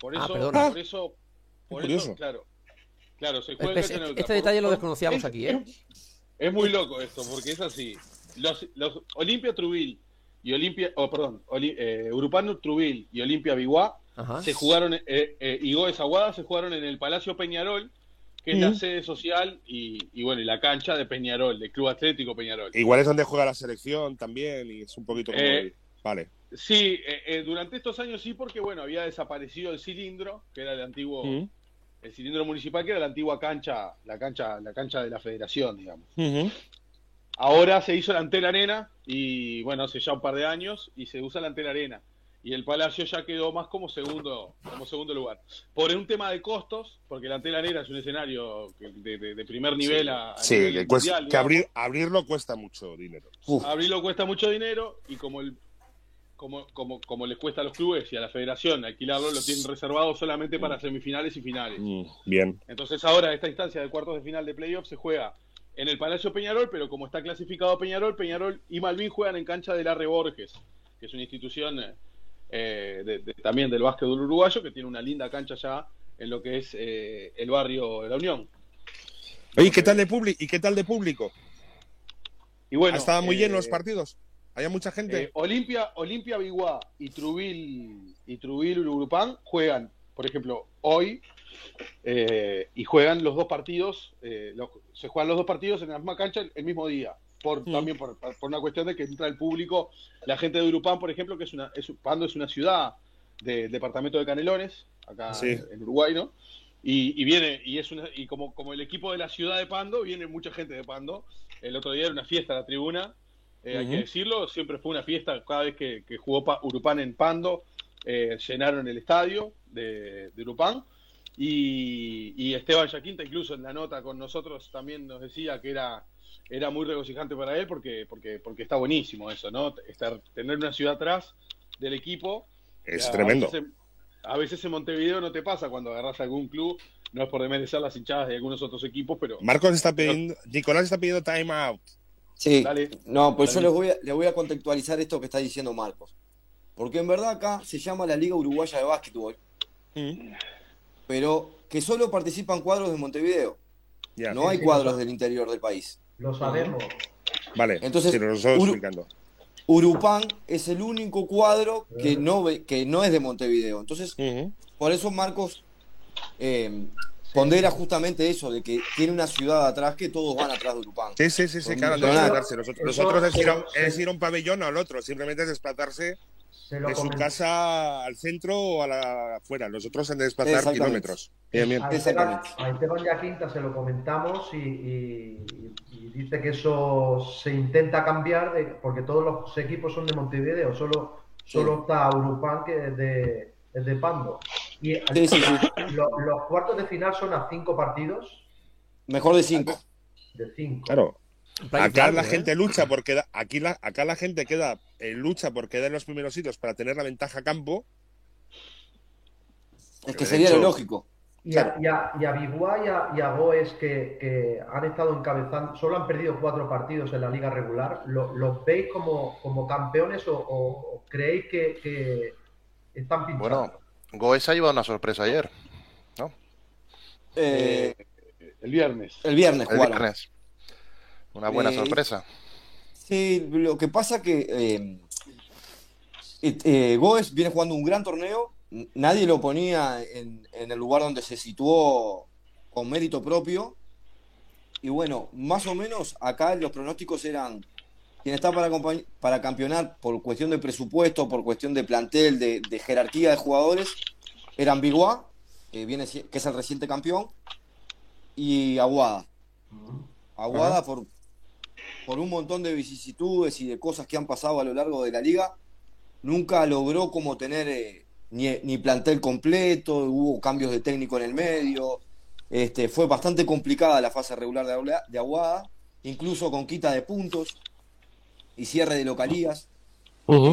Speaker 5: Por
Speaker 1: Ah,
Speaker 5: eso,
Speaker 1: perdona.
Speaker 5: por eso, por eso, claro. Claro, se juega en
Speaker 1: Espe-
Speaker 5: cancha
Speaker 1: este-
Speaker 5: neutra.
Speaker 1: este
Speaker 5: Por-
Speaker 1: detalle lo desconocíamos
Speaker 5: es-
Speaker 1: aquí, ¿eh?
Speaker 5: Es, es muy loco esto, porque es así. Los, los Olimpia Trubil y Olimpia, oh, perdón, Oli- eh, Urupano Trubil y Olimpia Biguá
Speaker 1: Ajá.
Speaker 5: se jugaron, eh, eh, y Goes Aguada se jugaron en el Palacio Peñarol, que es la sede social y, y bueno, y la cancha de Peñarol, del Club Atlético Peñarol.
Speaker 2: Igual es donde juega la selección también y es un poquito como.
Speaker 5: Eh,
Speaker 2: el- Vale.
Speaker 5: Sí, eh, eh, durante estos años sí, porque bueno, había desaparecido el cilindro, que era el antiguo, el cilindro municipal, que era la antigua cancha, la cancha, la cancha de la federación, digamos. Ahora se hizo la Antel Arena y bueno, hace ya un par de años y se usa la Antel Arena. Y el Palacio ya quedó más como segundo, como segundo lugar. Por un tema de costos, porque la Antel Arena es un escenario de, de- de primer nivel a, a
Speaker 2: Sí,
Speaker 5: nivel
Speaker 2: que, cuesta-
Speaker 5: mundial,
Speaker 2: que abrir, abrirlo cuesta mucho dinero.
Speaker 6: uf,
Speaker 5: Abrirlo cuesta mucho dinero y como el como, como, como les cuesta a los clubes y a la federación alquilarlo, lo tienen reservado solamente para semifinales y finales.
Speaker 2: Mm, bien.
Speaker 5: Entonces ahora esta instancia de cuartos de final de playoff se juega en el Palacio Peñarol, pero como está clasificado Peñarol, Peñarol y Malvin juegan en cancha de Larre Borges, que es una institución eh, eh, de- de- también del básquetbol uruguayo, que tiene una linda cancha ya en lo que es eh, el barrio de la Unión.
Speaker 2: Oye, ¿qué tal de público? ¿Y qué tal de público?
Speaker 5: Y bueno,
Speaker 2: ¿Estaban muy
Speaker 5: eh,
Speaker 2: llenos los partidos? ¿Había mucha gente?
Speaker 5: Eh, Olimpia, Olimpia Biguá y Trubil y Trubil Urupán juegan, por ejemplo, hoy eh, y juegan los dos partidos, eh, los- se juegan los dos partidos en la misma cancha el, el mismo día. Por,
Speaker 2: Mm.
Speaker 5: También por, por una cuestión de que entra el público, la gente de Urupán, por ejemplo, que es una, es, Pando es una ciudad del departamento de Canelones, acá
Speaker 2: Sí.
Speaker 5: en, en Uruguay, ¿no? Y, y viene, y es una, y como, como el equipo de la ciudad de Pando, viene mucha gente de Pando. El otro día era una fiesta en la tribuna, eh, hay que decirlo, siempre fue una fiesta cada vez que, que jugó Pa- Urupán en Pando, eh, llenaron el estadio de, de Urupán. Y, y Esteban Yaquinta, incluso en la nota con nosotros, también nos decía que era, era muy regocijante para él porque, porque, porque está buenísimo eso, ¿no? Estar, tener una ciudad atrás del equipo.
Speaker 2: es
Speaker 5: A
Speaker 2: tremendo.
Speaker 5: veces A veces en Montevideo no te pasa cuando agarras algún club, no es por desmerecer las hinchadas de algunos otros equipos, pero
Speaker 2: Marcos está pidiendo, Nicolás está pidiendo time out.
Speaker 6: Sí.
Speaker 5: dale.
Speaker 6: No, pues yo les voy, a, les voy a contextualizar esto que está diciendo Marcos. Porque en verdad acá se llama la Liga Uruguaya de Básquetbol,
Speaker 2: Mm,
Speaker 6: pero que solo participan cuadros de Montevideo.
Speaker 2: ya.
Speaker 6: No hay
Speaker 7: sí,
Speaker 6: cuadros
Speaker 7: sí.
Speaker 6: del interior del país.
Speaker 7: Lo sabemos.
Speaker 2: Vale,
Speaker 6: Entonces, Uru-
Speaker 2: explicando.
Speaker 6: Urupán es el único cuadro que no, ve- que no es de Montevideo. Entonces, por eso Marcos eh, pondera justamente eso, de que tiene una ciudad atrás que todos van atrás de Urupán.
Speaker 2: Sí, sí, sí, sí, claro, no desplazarse. Nosotros, nosotros es, ir a, es ir a un pabellón o al otro, simplemente es desplazarse de su casa al centro o a la afuera. Nosotros en desplazar
Speaker 6: Exactamente.
Speaker 2: kilómetros. Bien, bien.
Speaker 7: A Esteban,
Speaker 6: Exactamente.
Speaker 7: a Esteban Yaquinta se lo comentamos y, y- y dice que eso se intenta cambiar de- porque todos los equipos son de Montevideo, solo, solo está Urupán que es de, es de Pando. Y
Speaker 6: Sí, sí, sí.
Speaker 7: lo- los cuartos de final son a cinco partidos
Speaker 6: Mejor de cinco.
Speaker 7: de cinco.
Speaker 2: Claro. Acá la
Speaker 1: ¿eh?
Speaker 2: gente lucha por quedar, aquí la, acá la gente queda en lucha por quedar en los primeros sitios para tener la ventaja a campo.
Speaker 6: Es que sería lo
Speaker 2: hecho-
Speaker 6: lógico.
Speaker 7: Y a, y a, y a Biguá y a, y a Goes que, que han estado encabezando, solo han perdido cuatro partidos en la liga regular, ¿lo- ¿los veis como, como campeones o, o- o creéis que, que están pinchando?
Speaker 3: Bueno, Goes ha llevado una sorpresa ayer,
Speaker 6: Eh,
Speaker 5: El viernes.
Speaker 6: el viernes
Speaker 3: el
Speaker 6: jugaron.
Speaker 3: viernes. Una buena
Speaker 6: Eh,
Speaker 3: sorpresa.
Speaker 6: Sí, lo que pasa que eh, Goes viene jugando un gran torneo. Nadie lo ponía en, en el lugar donde se situó con mérito propio. Y bueno, más o menos acá los pronósticos eran quien está para, para campeonar por cuestión de presupuesto, por cuestión de plantel, de, de jerarquía de jugadores, eran Biguá, que, viene, si- que es el reciente campeón, y Aguada. Aguada por, por un montón de vicisitudes y de cosas que han pasado a lo largo de la liga, nunca logró como tener eh, ni, ni plantel completo, hubo cambios de técnico en el medio, este, fue bastante complicada la fase regular de, de Aguada, incluso con quita de puntos y cierre de localías.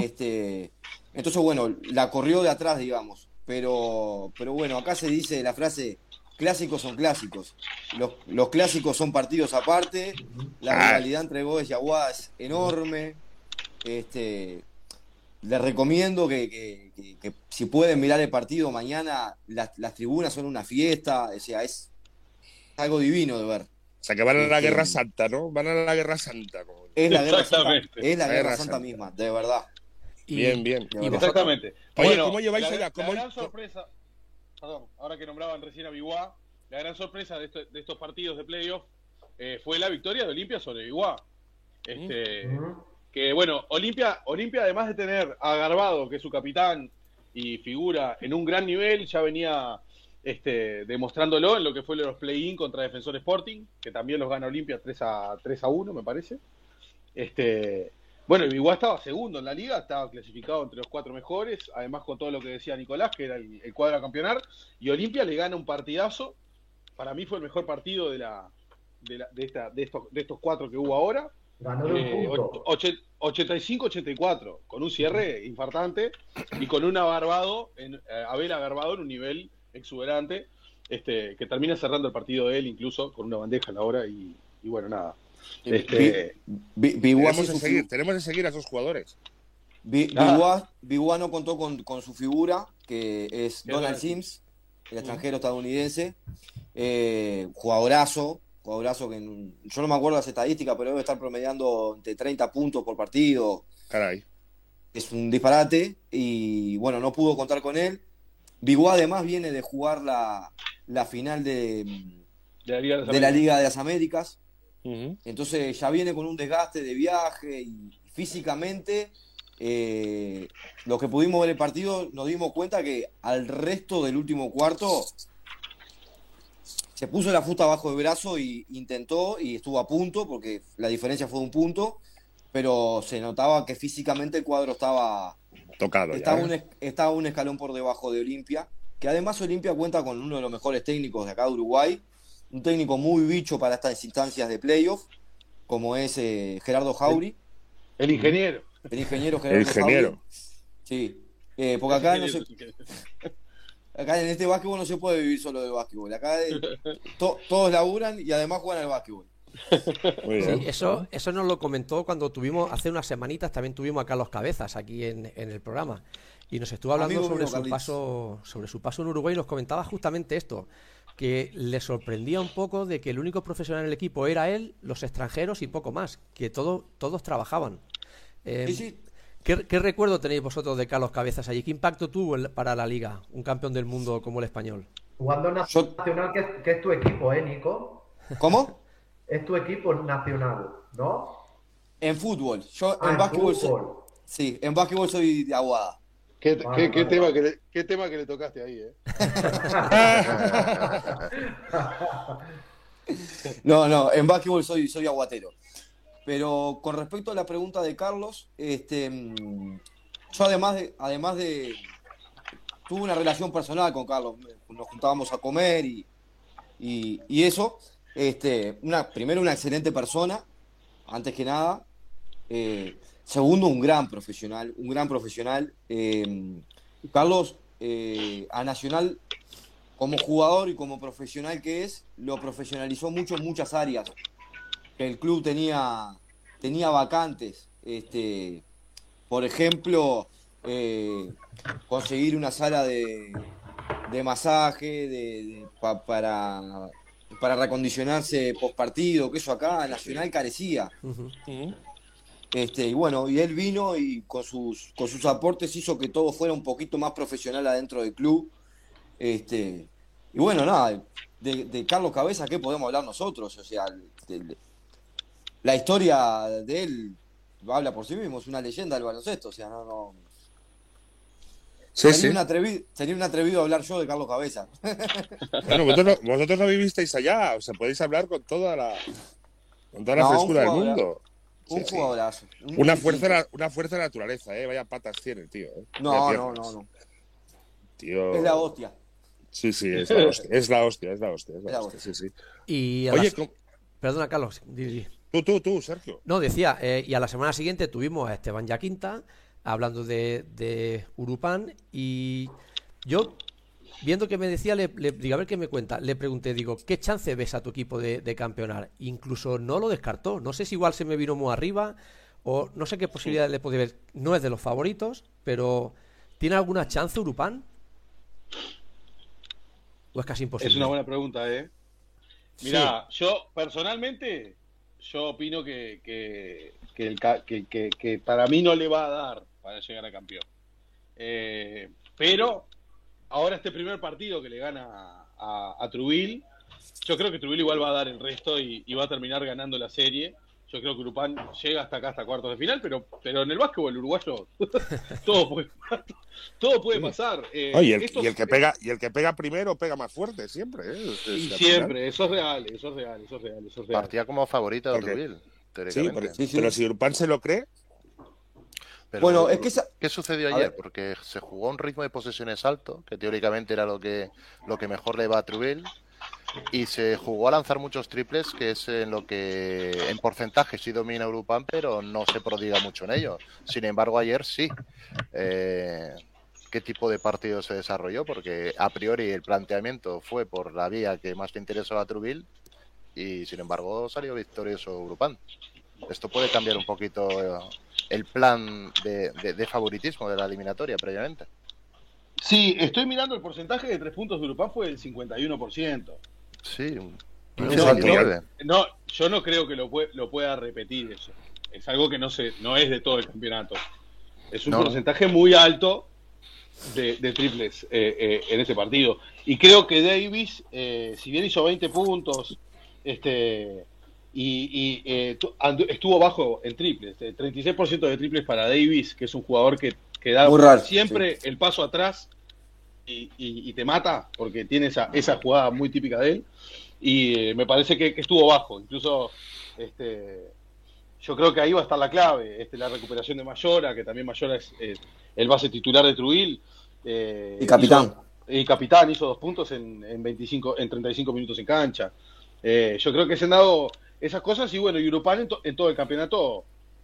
Speaker 6: Este, entonces, bueno, la corrió de atrás, digamos. Pero, pero bueno, acá se dice la frase, clásicos son clásicos. Los, los clásicos son partidos aparte. La
Speaker 2: Ah.
Speaker 6: rivalidad entre Goes y Aguada es enorme. Este, les recomiendo que, que- que- que si pueden mirar el partido mañana, las, las tribunas son una fiesta. O sea, es algo divino de ver.
Speaker 2: O sea, que van a la
Speaker 6: Este-
Speaker 2: Guerra Santa, ¿no? Van a la Guerra Santa. como-
Speaker 6: Es la Guerra Santa, es la Guerra Santa misma, de verdad.
Speaker 1: Y-
Speaker 2: Bien, bien.
Speaker 1: y
Speaker 5: Exactamente.
Speaker 2: Oye, ¿cómo lleváis
Speaker 5: la,
Speaker 2: allá?
Speaker 5: la
Speaker 2: ¿Cómo-
Speaker 5: gran sorpresa, perdón, ahora que nombraban recién a Biguá, la gran sorpresa de, esto- de estos partidos de playoff eh, fue la victoria de Olimpia sobre Biguá. Este, que bueno, Olimpia, Olimpia además de tener a Garbado, que es su capitán y figura en un gran nivel, ya venía este, demostrándolo en lo que fue los play-in contra Defensor Sporting, que también los gana Olimpia 3 a, 3 a 1, me parece. Este, bueno, Biguá estaba segundo en la liga, estaba clasificado entre los cuatro mejores, además con todo lo que decía Nicolás, que era el, el cuadro a campeonar, y Olimpia le gana un partidazo, para mí fue el mejor partido de la de, la- de esta, de, estos, de estos cuatro que hubo ahora,
Speaker 7: Ganó un
Speaker 5: eh,
Speaker 7: punto.
Speaker 5: och- 85-84, con un cierre infartante y con una Barbado, en, eh, Abel Barbado en un nivel exuberante, este, que termina cerrando el partido de él incluso con una bandeja a la hora y, y bueno, nada. Este,
Speaker 2: Tenemos
Speaker 6: sí
Speaker 2: que seguir, tenemos que seguir a esos jugadores.
Speaker 5: Ah.
Speaker 6: Biguá, no contó con, con su figura, que es Donald Sims, el extranjero estadounidense. Eh, jugadorazo, jugadorazo que yo no me acuerdo las estadísticas, pero debe estar promediando entre 30 puntos por partido.
Speaker 2: Caray.
Speaker 6: Es un disparate y bueno, no pudo contar con él. Biguá además viene de jugar la, la final de,
Speaker 5: de la Liga de las
Speaker 6: de la
Speaker 5: Américas.
Speaker 6: Liga de las Américas. Entonces ya viene con un desgaste de viaje y físicamente, eh, los que pudimos ver el partido nos dimos cuenta que al resto del último cuarto se puso la fusta bajo el brazo y intentó y estuvo a punto porque la diferencia fue un punto, pero se notaba que físicamente el cuadro estaba,
Speaker 2: Tocado. ya,
Speaker 6: estaba,
Speaker 2: ¿eh?
Speaker 6: un, es- estaba un escalón por debajo de Olimpia, que además Olimpia cuenta con uno de los mejores técnicos de acá de Uruguay, un técnico muy bicho para estas instancias de playoff, como es eh, Gerardo Jauri,
Speaker 5: El ingeniero.
Speaker 6: el ingeniero <laughs> Gerardo
Speaker 2: El ingeniero.
Speaker 6: Jauri. Sí, eh, porque acá, no se- <laughs> acá en este básquetbol no se puede vivir solo del básquetbol, acá eh, to- todos laburan y además juegan al básquetbol.
Speaker 1: Sí, eso, eso nos lo comentó cuando tuvimos, hace unas semanitas también tuvimos a Carlos Cabezas aquí en, en el programa. Y nos estuvo hablando
Speaker 6: Amigo
Speaker 1: sobre
Speaker 6: mío,
Speaker 1: su
Speaker 6: Carlitos.
Speaker 1: paso, sobre su paso en Uruguay y nos comentaba justamente esto, que le sorprendía un poco de que el único profesional en el equipo era él, los extranjeros y poco más, que todo, todos trabajaban. Eh,
Speaker 6: Sí, sí.
Speaker 1: ¿qué, qué recuerdo tenéis vosotros de Carlos Cabezas allí? ¿Qué impacto tuvo en- para la liga, un campeón del mundo como el español?
Speaker 7: Jugando en Nacional, que, es- que es tu equipo, ¿eh, Nico?
Speaker 6: ¿Cómo?
Speaker 7: Es tu equipo nacional, ¿no?
Speaker 6: En fútbol. Yo
Speaker 7: Ah,
Speaker 6: en
Speaker 7: en
Speaker 6: básquetbol soy, sí, en básquetbol soy de Aguada.
Speaker 5: ¿Qué,
Speaker 7: Vale,
Speaker 5: qué- tema que le, qué tema que le tocaste ahí, eh? <laughs>
Speaker 6: No, no, en básquetbol soy, soy aguatero. Pero con respecto a la pregunta de Carlos, este, yo además de, además de, tuve una relación personal con Carlos, nos juntábamos a comer y, y, y eso, este, una, primero una excelente persona, antes que nada, Eh, segundo un gran profesional, un gran profesional. Eh, Carlos eh, a Nacional como jugador y como profesional que es, lo profesionalizó mucho en muchas áreas. El club tenía, tenía vacantes. Este, por ejemplo, eh, conseguir una sala de, de masaje de, de- pa- para, para recondicionarse post partido, que eso acá Nacional carecía.
Speaker 1: Ujú.
Speaker 6: Este, y bueno, y él vino y con sus, con sus aportes hizo que todo fuera un poquito más profesional adentro del club. Este, y bueno, nada, de, de Carlos Cabeza, ¿qué podemos hablar nosotros? O sea, de- de- la historia de él habla por sí mismo, es una leyenda del baloncesto. O sea, no, no.
Speaker 2: Sí,
Speaker 6: sería,
Speaker 2: sí.
Speaker 6: Un atrevido, sería un atrevido hablar yo de Carlos Cabeza. <laughs>
Speaker 2: Bueno, vosotros, no- vosotros no vivisteis allá, o sea, podéis hablar con toda la, con toda la
Speaker 6: No,
Speaker 2: frescura del mundo.
Speaker 6: Un
Speaker 2: Sí, sí.
Speaker 6: jugadorazo. Un
Speaker 2: Una fuerza, de la- una fuerza de la naturaleza, ¿eh? Vaya patas tiene el tío. ¿eh?
Speaker 6: No, no, no, no.
Speaker 2: Tío.
Speaker 6: Es la hostia.
Speaker 2: Sí, sí, es la <laughs> hostia, es la hostia, es la hostia, es la hostia, sí, sí.
Speaker 1: Y
Speaker 2: Oye,
Speaker 1: las-
Speaker 2: ¿cómo-
Speaker 1: Perdona, Carlos.
Speaker 2: tú, tú, tú, Sergio.
Speaker 1: No, decía, eh, y a la semana siguiente tuvimos a Esteban Yaquinta hablando de, de Urupán y yo, viendo que me decía, le, le- digo, a ver qué me cuenta, le pregunté, digo, ¿qué chance ves a tu equipo de, de campeonar? Incluso no lo descartó, no sé si igual se me vino muy arriba o no sé qué posibilidad le puede ver, no es de los favoritos, pero ¿tiene alguna chance Urupán? ¿O es casi imposible?
Speaker 5: Es una buena pregunta, ¿eh? Mira, yo personalmente, yo opino que, que, que el ca- que- que- que para mí no le va a dar para llegar a campeón. Eh, pero ahora este primer partido que le gana a, a Trubil, yo creo que Trubil igual va a dar el resto y, y va a terminar ganando la serie. Yo creo que Urupán llega hasta acá, hasta cuartos de final, pero, pero en el básquetbol uruguayo <laughs> todo puede, todo puede pasar. Eh,
Speaker 2: y el,
Speaker 5: estos-
Speaker 2: y el que pega, y el que pega primero pega más fuerte, siempre, ¿eh?
Speaker 5: Y siempre, eso es real, eso es real, eso es real, eso es real.
Speaker 3: Partía como favorito de Trubil,
Speaker 2: Sí,
Speaker 3: teóricamente.
Speaker 2: porque-
Speaker 6: Sí, sí.
Speaker 2: pero si Urpan se lo cree,
Speaker 3: Pero,
Speaker 6: Bueno, es que esa-
Speaker 3: ¿Qué sucedió ayer? Porque se jugó a un ritmo de posesiones alto, que teóricamente era lo que, lo que mejor le va a Trubil, y se jugó a lanzar muchos triples, que es en lo que en porcentaje sí domina Urupan, pero no se prodiga mucho en ello. Sin embargo, ayer sí. Eh, ¿Qué tipo de partido se desarrolló? Porque a priori el planteamiento fue por la vía que más le interesó a Trubil, y sin embargo salió victorioso Urupan. Esto puede cambiar un poquito eh, el plan de, de- de favoritismo de la eliminatoria previamente.
Speaker 5: Sí, estoy mirando el porcentaje de tres puntos de Urupán fue del 51%.
Speaker 3: Sí, un
Speaker 2: No,
Speaker 3: 15,
Speaker 2: no,
Speaker 3: 19.
Speaker 5: No, yo no creo que lo, lo pueda repetir eso. Es algo que no se, no es de todo el campeonato. Es un
Speaker 3: No.
Speaker 5: porcentaje muy alto de, de triples eh, eh, en ese partido. Y creo que Davis, eh, si bien hizo 20 puntos, este y, y, eh, estuvo bajo en triples, eh, 36% de triples para Davis, que es un jugador que, que da
Speaker 6: raro,
Speaker 5: siempre el paso atrás y, y- y te mata, porque tiene esa, esa jugada muy típica de él. Y eh, me parece que, que estuvo bajo. Incluso este, yo creo que ahí va a estar la clave. Este, la recuperación de Mayora, que también Mayora es eh, el base titular de Trubil. eh,
Speaker 6: Y capitán.
Speaker 5: hizo- y capitán hizo dos puntos en, en 25, en 35 minutos en cancha. Eh, yo creo que se han dado esas cosas y bueno, y Urupán en, to- en todo el campeonato.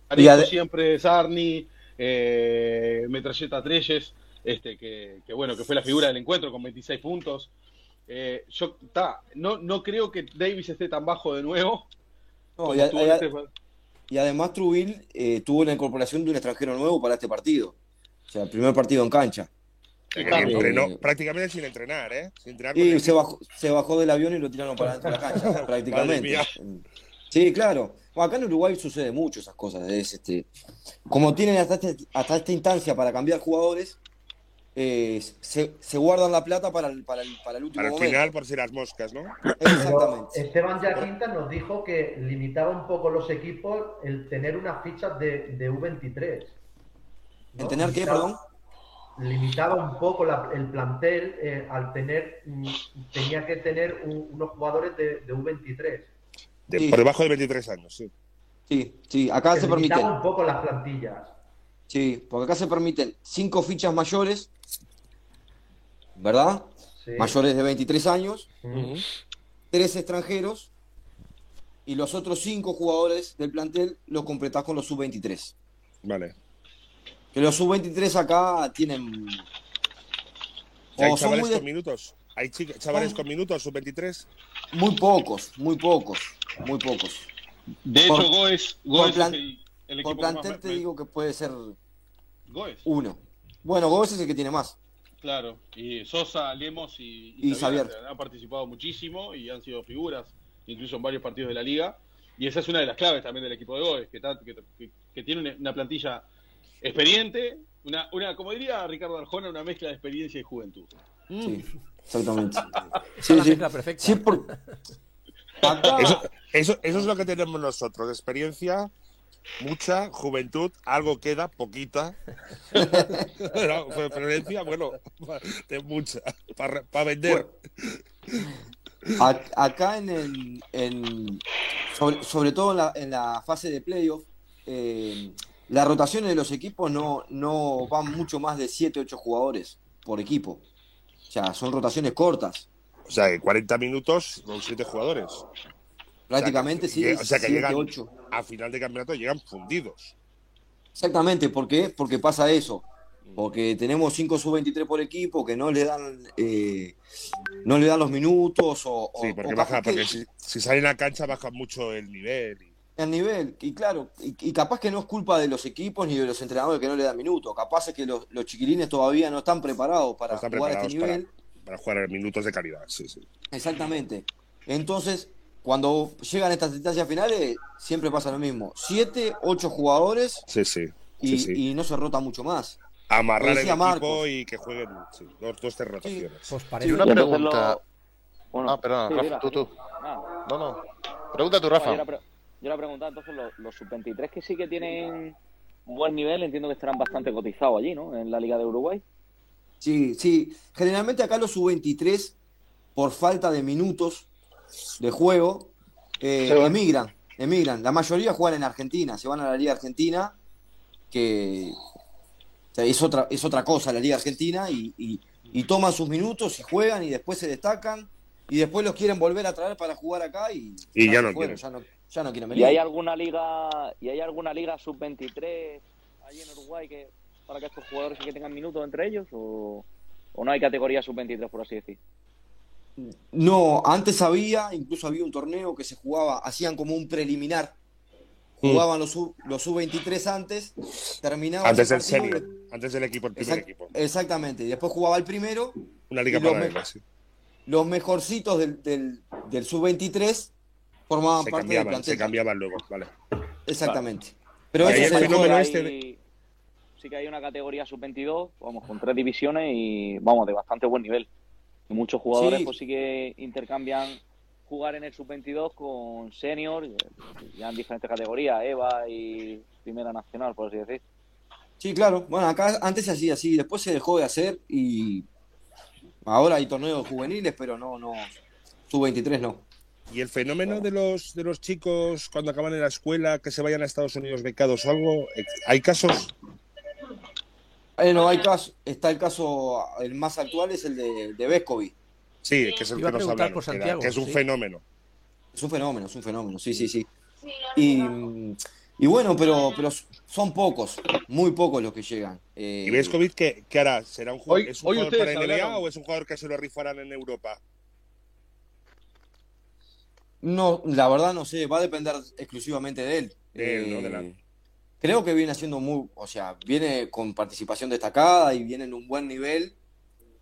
Speaker 6: Ade-
Speaker 5: siempre Sarni, eh, Metralleta Treyes, este, que, que bueno, que fue la figura del encuentro con 26 puntos. Eh, yo ta, no, no creo que Davis esté tan bajo de nuevo.
Speaker 6: No, y, a- a-
Speaker 5: este-
Speaker 6: y además Trubil eh, tuvo la incorporación de un extranjero nuevo para este partido. O sea, el primer partido en cancha.
Speaker 2: Entrenó
Speaker 6: Eh,
Speaker 2: prácticamente sin entrenar, ¿eh? Sin entrenar
Speaker 6: Y
Speaker 2: el
Speaker 6: se bajó, se bajó del avión y lo tiraron para dentro de la cancha, <laughs> <laughs> prácticamente. Sí, claro. Bueno, acá en Uruguay sucede mucho esas cosas. Es, este, como tienen hasta, este- hasta esta instancia para cambiar jugadores, eh, se, se guardan la plata para el, para el, para el último
Speaker 2: Para el
Speaker 6: momento.
Speaker 2: final, por si las moscas, ¿no?
Speaker 7: Pero
Speaker 6: Exactamente.
Speaker 7: Esteban Yaquinta nos dijo que limitaba un poco los equipos el tener unas fichas de, de U23. ¿no?
Speaker 6: ¿El tener qué, perdón?
Speaker 7: Limitaba un poco la- el plantel eh, al tener, mm, tenía que tener un- unos jugadores de, de U23.
Speaker 2: De-
Speaker 6: Sí.
Speaker 2: Por debajo de 23 años, sí.
Speaker 6: Sí, sí, acá
Speaker 7: Que
Speaker 6: se permiten.
Speaker 7: limitaba un poco las plantillas.
Speaker 6: Sí, porque acá se permiten cinco fichas mayores, ¿verdad?
Speaker 7: Sí.
Speaker 6: Mayores de 23 años, tres extranjeros y los otros cinco jugadores del plantel los completás con los sub-23.
Speaker 2: Vale.
Speaker 6: Que los sub-23 acá tienen.
Speaker 2: ¿Y ¿Hay chavales
Speaker 6: de-
Speaker 2: con minutos? ¿Hay chavales
Speaker 6: Son-
Speaker 2: con minutos, sub-23?
Speaker 6: muy pocos, muy pocos, muy pocos.
Speaker 5: De hecho,
Speaker 6: Por-
Speaker 5: Goes,
Speaker 6: por
Speaker 5: Goes
Speaker 6: plan-
Speaker 5: es el, el
Speaker 6: Por
Speaker 5: más
Speaker 6: plantel
Speaker 5: me-
Speaker 6: te
Speaker 5: me-
Speaker 6: digo que puede ser
Speaker 5: Goes,
Speaker 6: uno. Bueno, Gómez es el que tiene más.
Speaker 5: claro. Y Sosa, Lemos y,
Speaker 6: Y Xavier.
Speaker 5: han participado muchísimo y han sido figuras, incluso en varios partidos de la liga. Y esa es una de las claves también del equipo de Goes, que, ta- que, que- que tiene una plantilla experiente, una, una, como diría Ricardo Arjona, una mezcla de experiencia y juventud.
Speaker 6: Sí, exactamente. <laughs>
Speaker 1: Esa
Speaker 6: Sí, sí.
Speaker 1: mezcla perfecta.
Speaker 6: Sí, por... Acá,
Speaker 2: Eso, eso, eso es lo que tenemos nosotros. Experiencia, mucha, juventud, algo queda, poquita. <laughs> No, pero experiencia, bueno, de mucha. Para vender.
Speaker 6: acá en el, en- sobre, sobre todo en la, en la fase de playoff, eh, las rotaciones de los equipos no, no van mucho más de 7, 8 jugadores por equipo. O sea, son rotaciones cortas.
Speaker 2: O sea, que 40 minutos con 7 jugadores.
Speaker 6: Prácticamente,
Speaker 2: o sea,
Speaker 6: sí,
Speaker 2: o sea, que
Speaker 6: 7,
Speaker 2: llegan
Speaker 6: 8.
Speaker 2: a final de campeonato llegan fundidos.
Speaker 6: Exactamente, ¿por qué? Porque pasa eso. Porque tenemos 5 sub-23 por equipo que no le dan eh, no le dan los minutos o,
Speaker 2: Sí, porque
Speaker 6: o
Speaker 2: baja, porque si, si salen a cancha baja mucho el nivel. y-
Speaker 6: el nivel. Y claro, y, y capaz que no es culpa de los equipos ni de los entrenadores que no le dan minutos. Capaz es que los, los chiquilines todavía no están preparados para
Speaker 2: no están
Speaker 6: jugar a este nivel.
Speaker 2: para, para jugar minutos de calidad. Sí, sí.
Speaker 6: Exactamente. Entonces, cuando llegan estas instancias finales, siempre pasa lo mismo. Siete, ocho jugadores
Speaker 2: Sí, sí.
Speaker 6: y,
Speaker 2: sí, sí.
Speaker 6: y no se rota mucho más.
Speaker 2: Amarrar el equipo
Speaker 6: Marcos.
Speaker 2: y que jueguen sí, dos, dos tres rotaciones.
Speaker 1: Pues parece
Speaker 3: una pregunta.
Speaker 4: Bueno,
Speaker 3: Ah, perdona,
Speaker 4: sí,
Speaker 3: Rafa, tú, tú.
Speaker 4: Ah,
Speaker 3: No, no. Pregunta tú, Rafa.
Speaker 4: Yo la preguntaba entonces, los, los sub-23 que sí que tienen buen nivel, entiendo que estarán bastante cotizados allí, ¿no? En la Liga de Uruguay.
Speaker 6: Sí, sí. Generalmente acá los sub-23, por falta de minutos de juego, eh, emigran. Emigran. La mayoría juegan en Argentina, se van a la Liga Argentina, que o sea, es, otra, es otra cosa la Liga Argentina, y, y- y toman sus minutos y juegan y después se destacan, y después los quieren volver a traer para jugar acá y,
Speaker 2: Y ya no
Speaker 6: fueron,
Speaker 2: quieren.
Speaker 6: ya no, ya no quieren
Speaker 4: ¿Y
Speaker 6: venir.
Speaker 4: hay alguna liga y hay alguna liga sub-23 allí en Uruguay que para que estos jugadores sí que tengan minutos entre ellos o, o no hay categoría sub-23 por así decir?
Speaker 6: No, antes había, incluso había un torneo que se jugaba, hacían como un preliminar. Jugaban los sub, los sub-23 antes, terminaba
Speaker 2: Antes
Speaker 6: partido
Speaker 2: senior, antes del equipo, el
Speaker 6: y-
Speaker 2: primer
Speaker 6: exact-
Speaker 2: equipo.
Speaker 6: Exactamente, y después jugaba el primero,
Speaker 2: Una liga
Speaker 6: y los me-
Speaker 2: sí.
Speaker 6: los mejorcitos del, del, del sub-23 formaban
Speaker 2: Se
Speaker 6: parte del
Speaker 2: cambiaban,
Speaker 6: plantel.
Speaker 2: se cambiaban luego, vale.
Speaker 6: Exactamente. Pero es
Speaker 2: el fenómeno este
Speaker 4: hay- sí que hay una categoría sub-22, vamos, con tres divisiones y vamos, de bastante buen nivel. Y muchos jugadores
Speaker 6: Sí.
Speaker 4: pues sí que intercambian jugar en el sub-22 con senior, eh, ya en diferentes categorías, EVA y Primera Nacional, por así decir.
Speaker 6: Sí, claro. Bueno, acá antes se hacía así, después se dejó de hacer y ahora hay torneos juveniles, pero no, no, sub-23 no.
Speaker 2: Y el fenómeno de los de los chicos cuando acaban en la escuela que se vayan a Estados Unidos becados o algo, eh, hay casos.
Speaker 6: Eh, no, hay caso, está el caso, el más actual es el de, de Vescovi.
Speaker 2: Sí, que es el
Speaker 1: Iba
Speaker 2: que nos hablaron,
Speaker 1: por
Speaker 2: que, era-
Speaker 1: Santiago,
Speaker 2: que es un
Speaker 1: sí.
Speaker 2: fenómeno.
Speaker 6: Es un fenómeno, es un fenómeno, sí, sí, sí. Y, y bueno, pero, pero son pocos, muy pocos los que llegan. Eh,
Speaker 2: ¿Y Vescovic qué, qué hará? ¿Será un, ju-
Speaker 5: Hoy-
Speaker 2: ¿Es un
Speaker 5: hoy
Speaker 2: jugador para NBA
Speaker 5: hablaron-
Speaker 2: o es un jugador que se lo rifarán en Europa?
Speaker 6: No, la verdad no sé, va a depender exclusivamente de él.
Speaker 2: De él, ¿no?
Speaker 6: Eh,
Speaker 2: De la-
Speaker 6: Creo que viene haciendo muy, o sea, viene con participación destacada y viene en un buen nivel.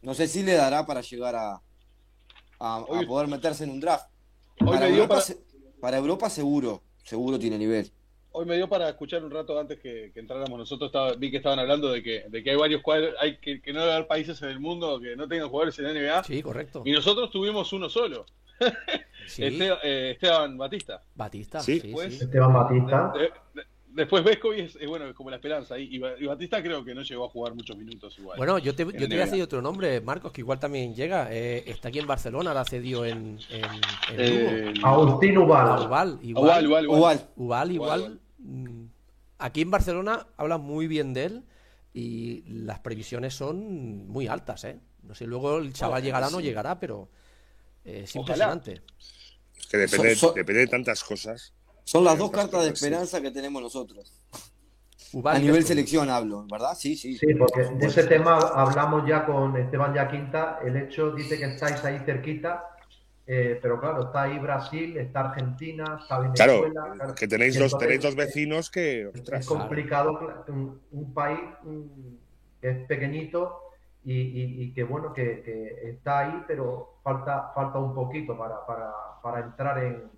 Speaker 6: No sé si le dará para llegar a, a, poder meterse en un draft.
Speaker 5: Hoy
Speaker 6: Para
Speaker 5: me dio
Speaker 6: Europa,
Speaker 5: para,
Speaker 6: se- para Europa seguro, seguro tiene nivel.
Speaker 5: hoy me dio para escuchar un rato antes que, que entráramos nosotros. Estaba, vi que estaban hablando de que, de que hay varios cuadros, hay que, que no debe haber países en el mundo que no tengan jugadores en la NBA.
Speaker 1: Sí, correcto.
Speaker 5: Y nosotros tuvimos uno solo, <laughs>
Speaker 1: Sí,
Speaker 5: Este- eh, Esteban Batista.
Speaker 1: Batista.
Speaker 2: Sí,
Speaker 5: pues.
Speaker 1: sí.
Speaker 7: Esteban Batista.
Speaker 5: De- de- después Vescovi es, es bueno, es como la esperanza. Y, y Ba- y Batista creo que no llegó a jugar muchos minutos igual.
Speaker 1: Bueno, yo te, yo te voy a decir otro nombre, Marcos, que igual también llega. Eh, está aquí en Barcelona, la cedió en, en, en
Speaker 5: Eh.
Speaker 7: Agustín Ubal.
Speaker 1: Ubal, igual.
Speaker 5: igual. Igual,
Speaker 1: Ubal, igual. Mm, Aquí en Barcelona hablan muy bien de él y las previsiones son muy altas, ¿eh? No sé, luego el chaval
Speaker 6: Bueno,
Speaker 1: llegará o no llegará, pero es
Speaker 5: Ojalá.
Speaker 1: impresionante.
Speaker 2: Es que depende,
Speaker 6: So- so-
Speaker 2: depende de tantas cosas.
Speaker 6: son las dos cartas de
Speaker 2: sí.
Speaker 6: esperanza que tenemos nosotros.
Speaker 1: Ubal
Speaker 6: A nivel selección hablo, ¿verdad? Sí, sí.
Speaker 7: Sí, porque de ese tema hablamos ya con Esteban Yaquinta. El hecho dice que estáis ahí cerquita, eh, pero claro, está ahí Brasil, está Argentina, está
Speaker 2: Claro,
Speaker 7: Venezuela. claro.
Speaker 2: que tenéis dos, tenéis dos vecinos que.
Speaker 7: Es complicado un, un país que es pequeñito y, y- y que bueno que, que está ahí, pero falta falta un poquito para, para, para entrar en,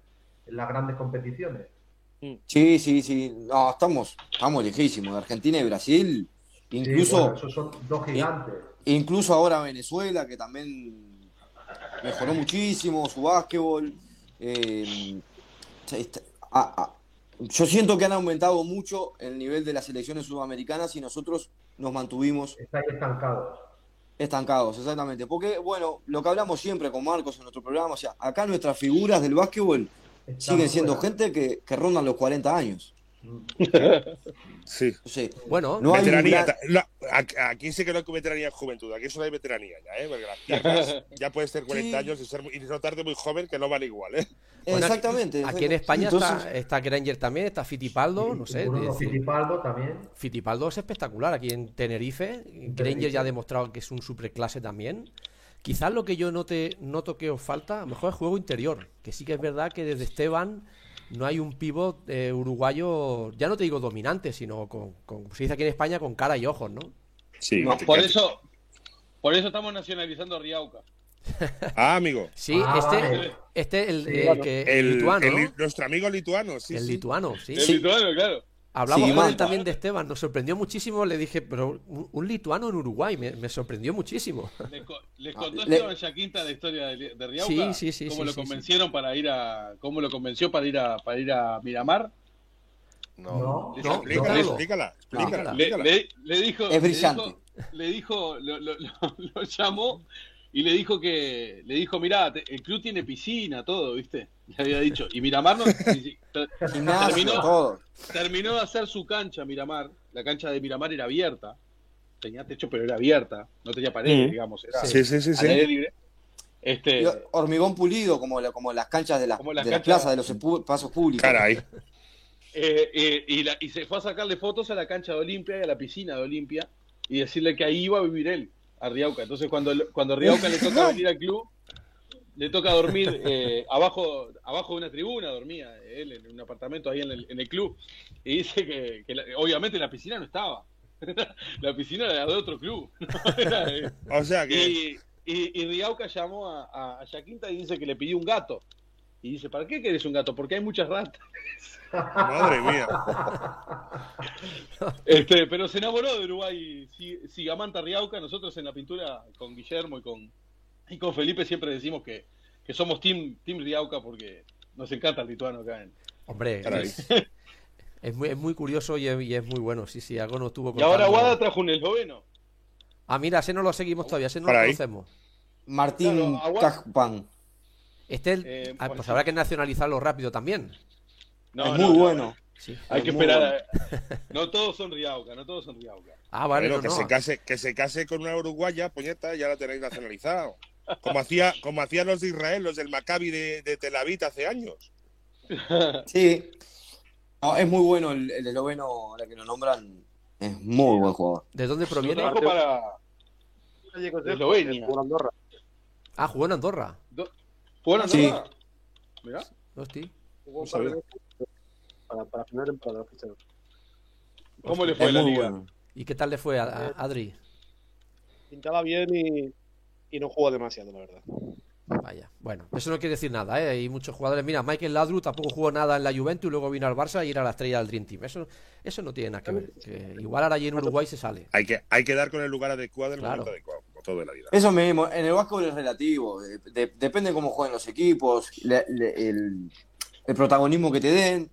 Speaker 7: en las grandes competiciones.
Speaker 6: Sí, sí, sí. No, estamos, estamos lejísimos. De Argentina y Brasil,
Speaker 7: Sí,
Speaker 6: incluso,
Speaker 7: bueno, esos son dos gigantes.
Speaker 6: incluso ahora Venezuela, que también mejoró muchísimo su básquetbol. Eh, está- a- a- yo siento que han aumentado mucho el nivel de las selecciones sudamericanas y nosotros nos mantuvimos
Speaker 7: Estáis estancados.
Speaker 6: Estancados, exactamente. Porque, bueno, lo que hablamos siempre con Marcos en nuestro programa, o sea, acá nuestras figuras del básquetbol siguen siendo
Speaker 7: fuera.
Speaker 6: gente que, que rondan los 40 años.
Speaker 2: Sí.
Speaker 6: Sé,
Speaker 1: Bueno,
Speaker 6: No hay un
Speaker 2: veteranía.
Speaker 6: gran-
Speaker 2: ta- no, aquí- sí que no hay veteranía en juventud, aquí solo hay veteranía ya, ¿eh? Porque las piernas <laughs> ya puedes tener 40
Speaker 6: Sí.
Speaker 2: años y, ser, y notarte muy joven que no van igual, ¿eh?
Speaker 1: Bueno,
Speaker 6: Exactamente.
Speaker 1: Aquí en. España
Speaker 6: Entonces,
Speaker 1: está, está Granger también, está Fittipaldo, no sé. Decir,
Speaker 7: Fittipaldo también.
Speaker 1: Fittipaldo es espectacular aquí en Tenerife. Granger ya ha demostrado que es un superclase también. Quizás lo que yo note, noto que os falta, a lo mejor es juego interior. Que sí que es verdad que desde Esteban no hay un pivot eh, uruguayo, ya no te digo dominante, sino con, con- se dice aquí en España, con cara y ojos, ¿no?
Speaker 2: Sí.
Speaker 5: No, por eso, por eso estamos nacionalizando a Riauca.
Speaker 2: Ah, amigo.
Speaker 1: Sí,
Speaker 7: Ah,
Speaker 1: este,
Speaker 7: vale.
Speaker 1: este el,
Speaker 7: Sí,
Speaker 1: el que, el
Speaker 2: El,
Speaker 1: lituano,
Speaker 2: nuestro amigo lituano, sí.
Speaker 1: el
Speaker 2: sí.
Speaker 1: lituano, sí.
Speaker 5: El lituano, claro.
Speaker 1: Hablamos
Speaker 6: Sí,
Speaker 1: con él
Speaker 6: Manta.
Speaker 1: también de Esteban, nos sorprendió muchísimo, le dije, pero un, un lituano en Uruguay, me, me sorprendió muchísimo.
Speaker 5: Les, co- les contó
Speaker 6: Ah, le-
Speaker 5: Esteban Yaquinta la historia de, de Riauca.
Speaker 1: Sí, sí, sí,
Speaker 5: Cómo
Speaker 1: sí,
Speaker 5: lo
Speaker 1: sí,
Speaker 5: convencieron para ir a, cómo lo convenció para ir a, para ir a Miramar.
Speaker 3: No.
Speaker 7: No,
Speaker 5: Le-
Speaker 1: No,
Speaker 2: Explícala, explícala, explícala,
Speaker 5: Le,
Speaker 2: explícala.
Speaker 5: le- le dijo,
Speaker 6: Es brillante.
Speaker 5: Le dijo, le dijo- lo, lo- lo- <laughs> lo llamó y le dijo que, le dijo, mirá, te- el club tiene piscina, todo, ¿viste? Le había dicho. Y Miramar no, y- <laughs> terminó,
Speaker 6: todo.
Speaker 5: terminó de hacer su cancha Miramar. La cancha de Miramar era abierta. Tenía techo, pero era abierta. No tenía paredes,
Speaker 2: Mm.
Speaker 5: digamos. Era
Speaker 2: Sí, sí, sí,
Speaker 5: al aire
Speaker 2: sí.
Speaker 5: libre. Este,
Speaker 6: Y Hormigón pulido, como, la- como las canchas de, las
Speaker 5: Como las
Speaker 6: de las plazas, de los pasos públicos.
Speaker 2: Caray.
Speaker 5: Eh, eh, y, la- y se fue a sacarle fotos a la cancha de Olimpia y a la piscina de Olimpia y decirle que ahí iba a vivir él, a Riauca. Entonces cuando, cuando a Riauca le toca venir al club, le toca dormir eh, abajo, abajo de una tribuna, dormía él en un apartamento ahí en el, en el club. Y dice que, que la- obviamente la piscina no estaba. <laughs> la piscina era de otro club. <laughs>
Speaker 2: O sea que.
Speaker 5: y, y, y Riauca llamó a, a, a Yaquinta y dice que le pidió un gato. Y dice, ¿para qué querés un gato? Porque hay muchas ratas. <laughs>
Speaker 2: Madre mía.
Speaker 5: Este, pero se enamoró de Uruguay Si- Sigamanta Riauca. Nosotros en la pintura con Guillermo y con, y con Felipe siempre decimos que, que somos team, team Riauca porque nos encanta el lituano acá. En...
Speaker 1: Hombre, es, es muy, es muy curioso y es, y es muy bueno, sí, sí, algo nos tuvo
Speaker 5: Y ahora. Guada trajo un esloveno.
Speaker 1: Ah, mira, ese no lo seguimos todavía, ese no lo
Speaker 2: ahí.
Speaker 1: conocemos.
Speaker 6: Martín
Speaker 5: Claro.
Speaker 1: Este, el-
Speaker 5: Eh,
Speaker 1: ah,
Speaker 5: pues
Speaker 1: pues habrá que nacionalizarlo rápido también.
Speaker 5: No,
Speaker 6: es muy
Speaker 5: no,
Speaker 6: bueno.
Speaker 1: Sí.
Speaker 5: Hay que esperar. a- No todos son Riauca, no todos son Riauca. <laughs>
Speaker 1: Ah, vale, no,
Speaker 2: que,
Speaker 1: no.
Speaker 2: Se case, que se case con una uruguaya, puñeta, ya la tenéis nacionalizado. Como, hacía, como hacían los de Israel, los del Maccabi de, de Tel Aviv hace años. <laughs>
Speaker 6: Sí. No, es muy bueno el, el esloveno, ahora que lo nombran. Es muy buen jugador.
Speaker 1: ¿De dónde
Speaker 5: Lo
Speaker 1: proviene?
Speaker 5: para
Speaker 8: de
Speaker 5: Eslovenia.
Speaker 1: Ah, jugó en Andorra.
Speaker 5: ¿Jugó en
Speaker 6: Sí.
Speaker 5: Andorra? Mirá.
Speaker 1: Hosti.
Speaker 8: Jugó un
Speaker 2: No
Speaker 8: par de
Speaker 2: sabía.
Speaker 8: veces para, para temporada. ficharon.
Speaker 5: ¿Cómo le fue
Speaker 6: Es
Speaker 5: la liga?
Speaker 6: bueno.
Speaker 1: ¿Y qué tal le fue a, a Adri?
Speaker 8: Pintaba bien y, y no jugó demasiado, la verdad.
Speaker 1: Vaya, bueno, eso no quiere decir nada, ¿eh? Hay muchos jugadores. Mira, Michael Ladru tampoco jugó nada en la Juventus, luego vino al Barça y era la estrella del Dream Team. Eso, eso no tiene nada que ver. que igual ahora allí en Uruguay se sale.
Speaker 2: Hay que, hay que dar con el lugar adecuado en el
Speaker 1: Claro.
Speaker 2: momento adecuado, todo en la vida.
Speaker 6: Eso mismo, en el básquetbol es relativo. de- de- depende cómo jueguen los equipos, le- le- el, el protagonismo que te den,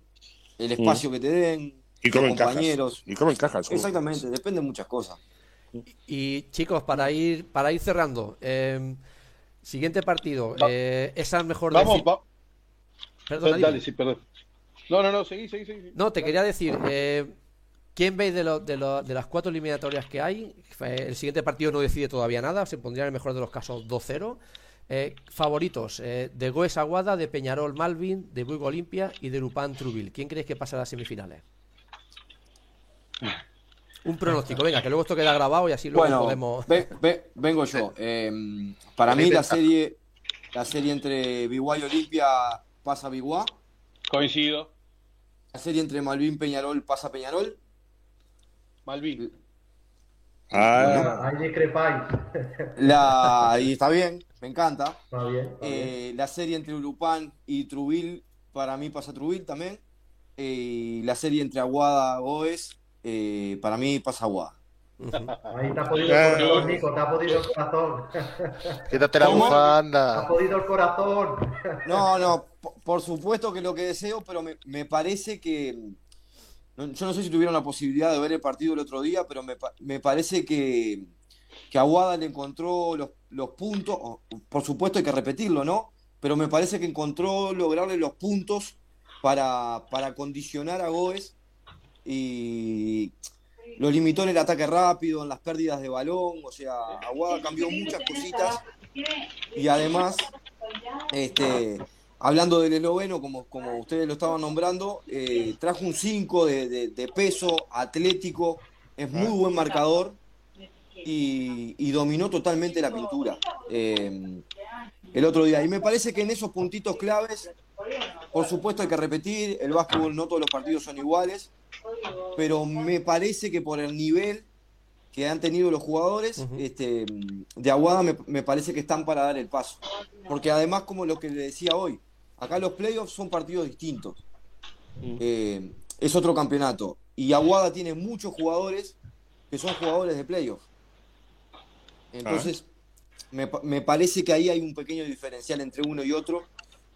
Speaker 6: el espacio que te den,
Speaker 2: Y cómo
Speaker 6: los
Speaker 2: encajas.
Speaker 6: compañeros.
Speaker 2: Y cómo encajas.
Speaker 6: Exactamente, depende de muchas cosas.
Speaker 1: Y chicos, para ir, para ir cerrando, eh, siguiente partido. Eh, esa mejor
Speaker 5: Vamos,
Speaker 1: decir-
Speaker 5: va-
Speaker 1: Perdona,
Speaker 5: dale, sí, perdón. No, no, no, seguí, seguí, seguí.
Speaker 1: No, te quería decir, eh, ¿quién veis de, lo- de, lo- de las cuatro eliminatorias que hay? Eh, El siguiente partido no decide todavía nada, se pondría en el mejor de los casos 2-0. Eh, favoritos, eh, de Goes Aguada, de Peñarol Malvin, de Buigo Olimpia y de Lupán Trubil. ¿Quién crees que pasa a las semifinales? Un pronóstico, venga, que luego esto queda grabado y así luego
Speaker 6: Bueno,
Speaker 1: podemos...
Speaker 6: ve- ve- vengo yo. <laughs> Eh, para mí la serie, la serie entre Biguá y Olimpia pasa Biguá.
Speaker 5: Coincido.
Speaker 6: La serie entre Malvin Peñarol pasa Peñarol.
Speaker 5: Malvin.
Speaker 2: Ah,
Speaker 7: Ahí discrepáis.
Speaker 6: La, y está bien, me encanta.
Speaker 7: Está bien. está bien.
Speaker 6: Eh, la serie entre Urupán y Trubil, para mí pasa Trubil también. Eh, la serie entre Aguada Goes, eh, para mí pasa Aguada.
Speaker 7: Ahí te ha podido el corazón, Nico, te ha podido el corazón.
Speaker 3: Quítate la
Speaker 6: ¿Cómo?
Speaker 7: Te ha
Speaker 3: bufanda.
Speaker 7: podido el corazón.
Speaker 6: No, no, po- por supuesto que lo que deseo, pero me, me parece que. Yo no sé si tuvieron la posibilidad de ver el partido el otro día, pero me, me parece que, que Aguada le encontró los, los puntos. Por supuesto hay que repetirlo, ¿no? Pero me parece que encontró lograrle los puntos para, para condicionar a Goes y lo limitó en el ataque rápido, en las pérdidas de balón, o sea, Aguada cambió muchas cositas y además, este, hablando del esloveno, como, como ustedes lo estaban nombrando, eh, trajo un 5 de, de- de peso, atlético, es muy buen marcador y, y dominó totalmente la pintura eh, el otro día. Y me parece que en esos puntitos claves, por supuesto hay que repetir, el básquetbol no todos los partidos son iguales, pero me parece que por el nivel que han tenido los jugadores este, de Aguada me, me parece que están para dar el paso. Porque además, como lo que le decía hoy, acá los playoffs son partidos distintos. Eh, es otro campeonato. Y Aguada tiene muchos jugadores que son jugadores de playoffs. Entonces, me, me parece que ahí hay un pequeño diferencial entre uno y otro.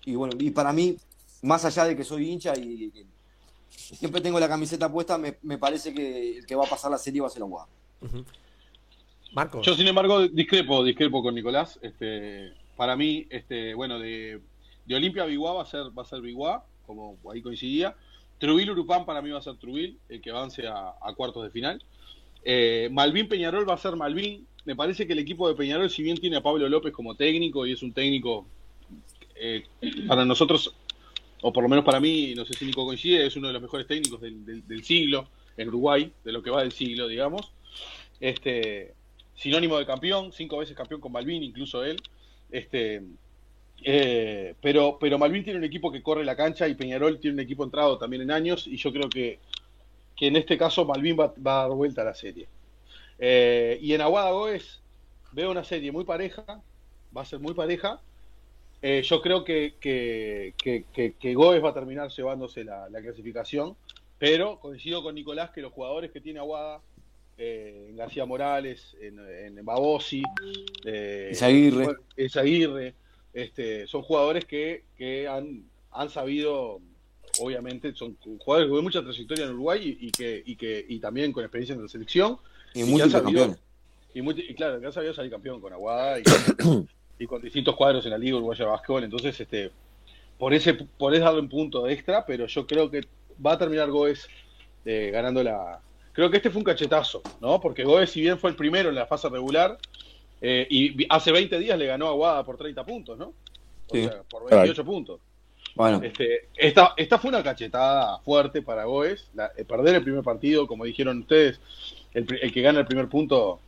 Speaker 6: Y bueno, y para mí, más allá de que soy hincha y, y siempre tengo la camiseta puesta, me, me parece que el que va a pasar la serie va a ser Aguada.
Speaker 1: Marcos.
Speaker 5: Yo, sin embargo, discrepo, discrepo con Nicolás. Este, para mí, este, bueno, de, de Olimpia a Biguá va a ser, va a ser Biguá, como ahí coincidía. Trubil Urupán para mí va a ser Trubil, el que avance a, cuartos de final. Eh, Malvin Peñarol va a ser Malvin. Me parece que el equipo de Peñarol, si bien tiene a Pablo López como técnico y es un técnico eh, para nosotros, o por lo menos para mí, no sé si Nico coincide, es uno de los mejores técnicos del- del siglo en Uruguay, de lo que va del siglo, digamos. Este, sinónimo de campeón, cinco veces campeón con Malvin, incluso él. Este, eh, pero, pero Malvin tiene un equipo que corre la cancha y Peñarol tiene un equipo entrado también en años y yo creo que, que en este caso Malvin va, va a dar vuelta a la serie. Eh, y en Aguada Goes veo una serie muy pareja, va a ser muy pareja. Eh, yo creo que, que, que, que- Goes va a terminar llevándose la, la clasificación, pero coincido con Nicolás que los jugadores que tiene Aguada, eh, en García Morales, en, en Babosi, eh. Este, son jugadores que, que han, han sabido, obviamente, son jugadores de mucha trayectoria en Uruguay y, y que, y que y también con experiencia en la selección.
Speaker 6: Y múltiples
Speaker 5: sabido-
Speaker 6: campeones.
Speaker 5: Y, multi- y claro, que han sabido salir campeón con Aguada y, <coughs> y con distintos cuadros en la Liga Uruguaya de Básquetbol. Entonces, este, por ese por eso darle un punto extra, pero yo creo que va a terminar Goes eh, ganando la. Creo que este fue un cachetazo, ¿no? Porque Goes, si bien fue el primero en la fase regular, eh, y hace 20 días le ganó a Aguada por 30 puntos, ¿no? O
Speaker 6: Sí.
Speaker 5: sea, por 28 puntos.
Speaker 6: Bueno,
Speaker 5: Este, esta, esta fue una cachetada fuerte para Goes. La- eh, perder el primer partido, como dijeron ustedes, el, que gana el primer punto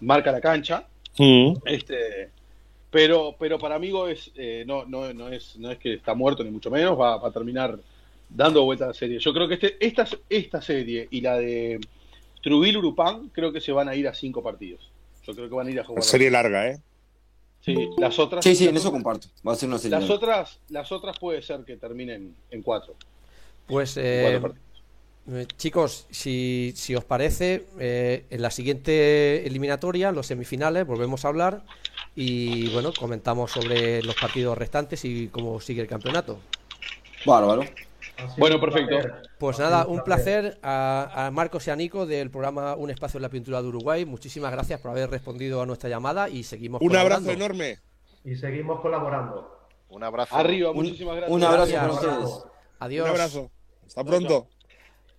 Speaker 5: marca la cancha. Este, pero, pero para mí Goes eh, no, no, no, es, no es que está muerto, ni mucho menos, va, va a terminar dando vuelta a la serie. Yo creo que este, esta, esta serie y la de Trubil Urupán creo que se van a ir a cinco partidos. Yo creo que van a ir a jugar.
Speaker 2: Serie larga, ¿eh?
Speaker 5: Sí, las otras.
Speaker 6: sí, sí, en eso comparto. Va a ser una serie.
Speaker 5: Las
Speaker 6: larga.
Speaker 5: otras, las otras puede ser que terminen en cuatro.
Speaker 1: Pues eh, eh, chicos, si, si os parece, eh, en la siguiente eliminatoria, los semifinales, volvemos a hablar y bueno, comentamos sobre los partidos restantes y cómo sigue el campeonato.
Speaker 6: Bárbaro.
Speaker 5: Bueno, perfecto.
Speaker 1: Pues nada, un placer a, a Marcos y a Nico del programa Un Espacio en la Pintura de Uruguay. Muchísimas gracias por haber respondido a nuestra llamada y seguimos
Speaker 2: Un abrazo enorme.
Speaker 7: Y seguimos colaborando.
Speaker 3: Un abrazo.
Speaker 5: Arriba,
Speaker 6: Un,
Speaker 5: muchísimas gracias.
Speaker 6: un abrazo
Speaker 1: Gracias.
Speaker 6: para ustedes.
Speaker 1: Adiós.
Speaker 2: Un abrazo. Hasta
Speaker 5: Chao,
Speaker 2: pronto.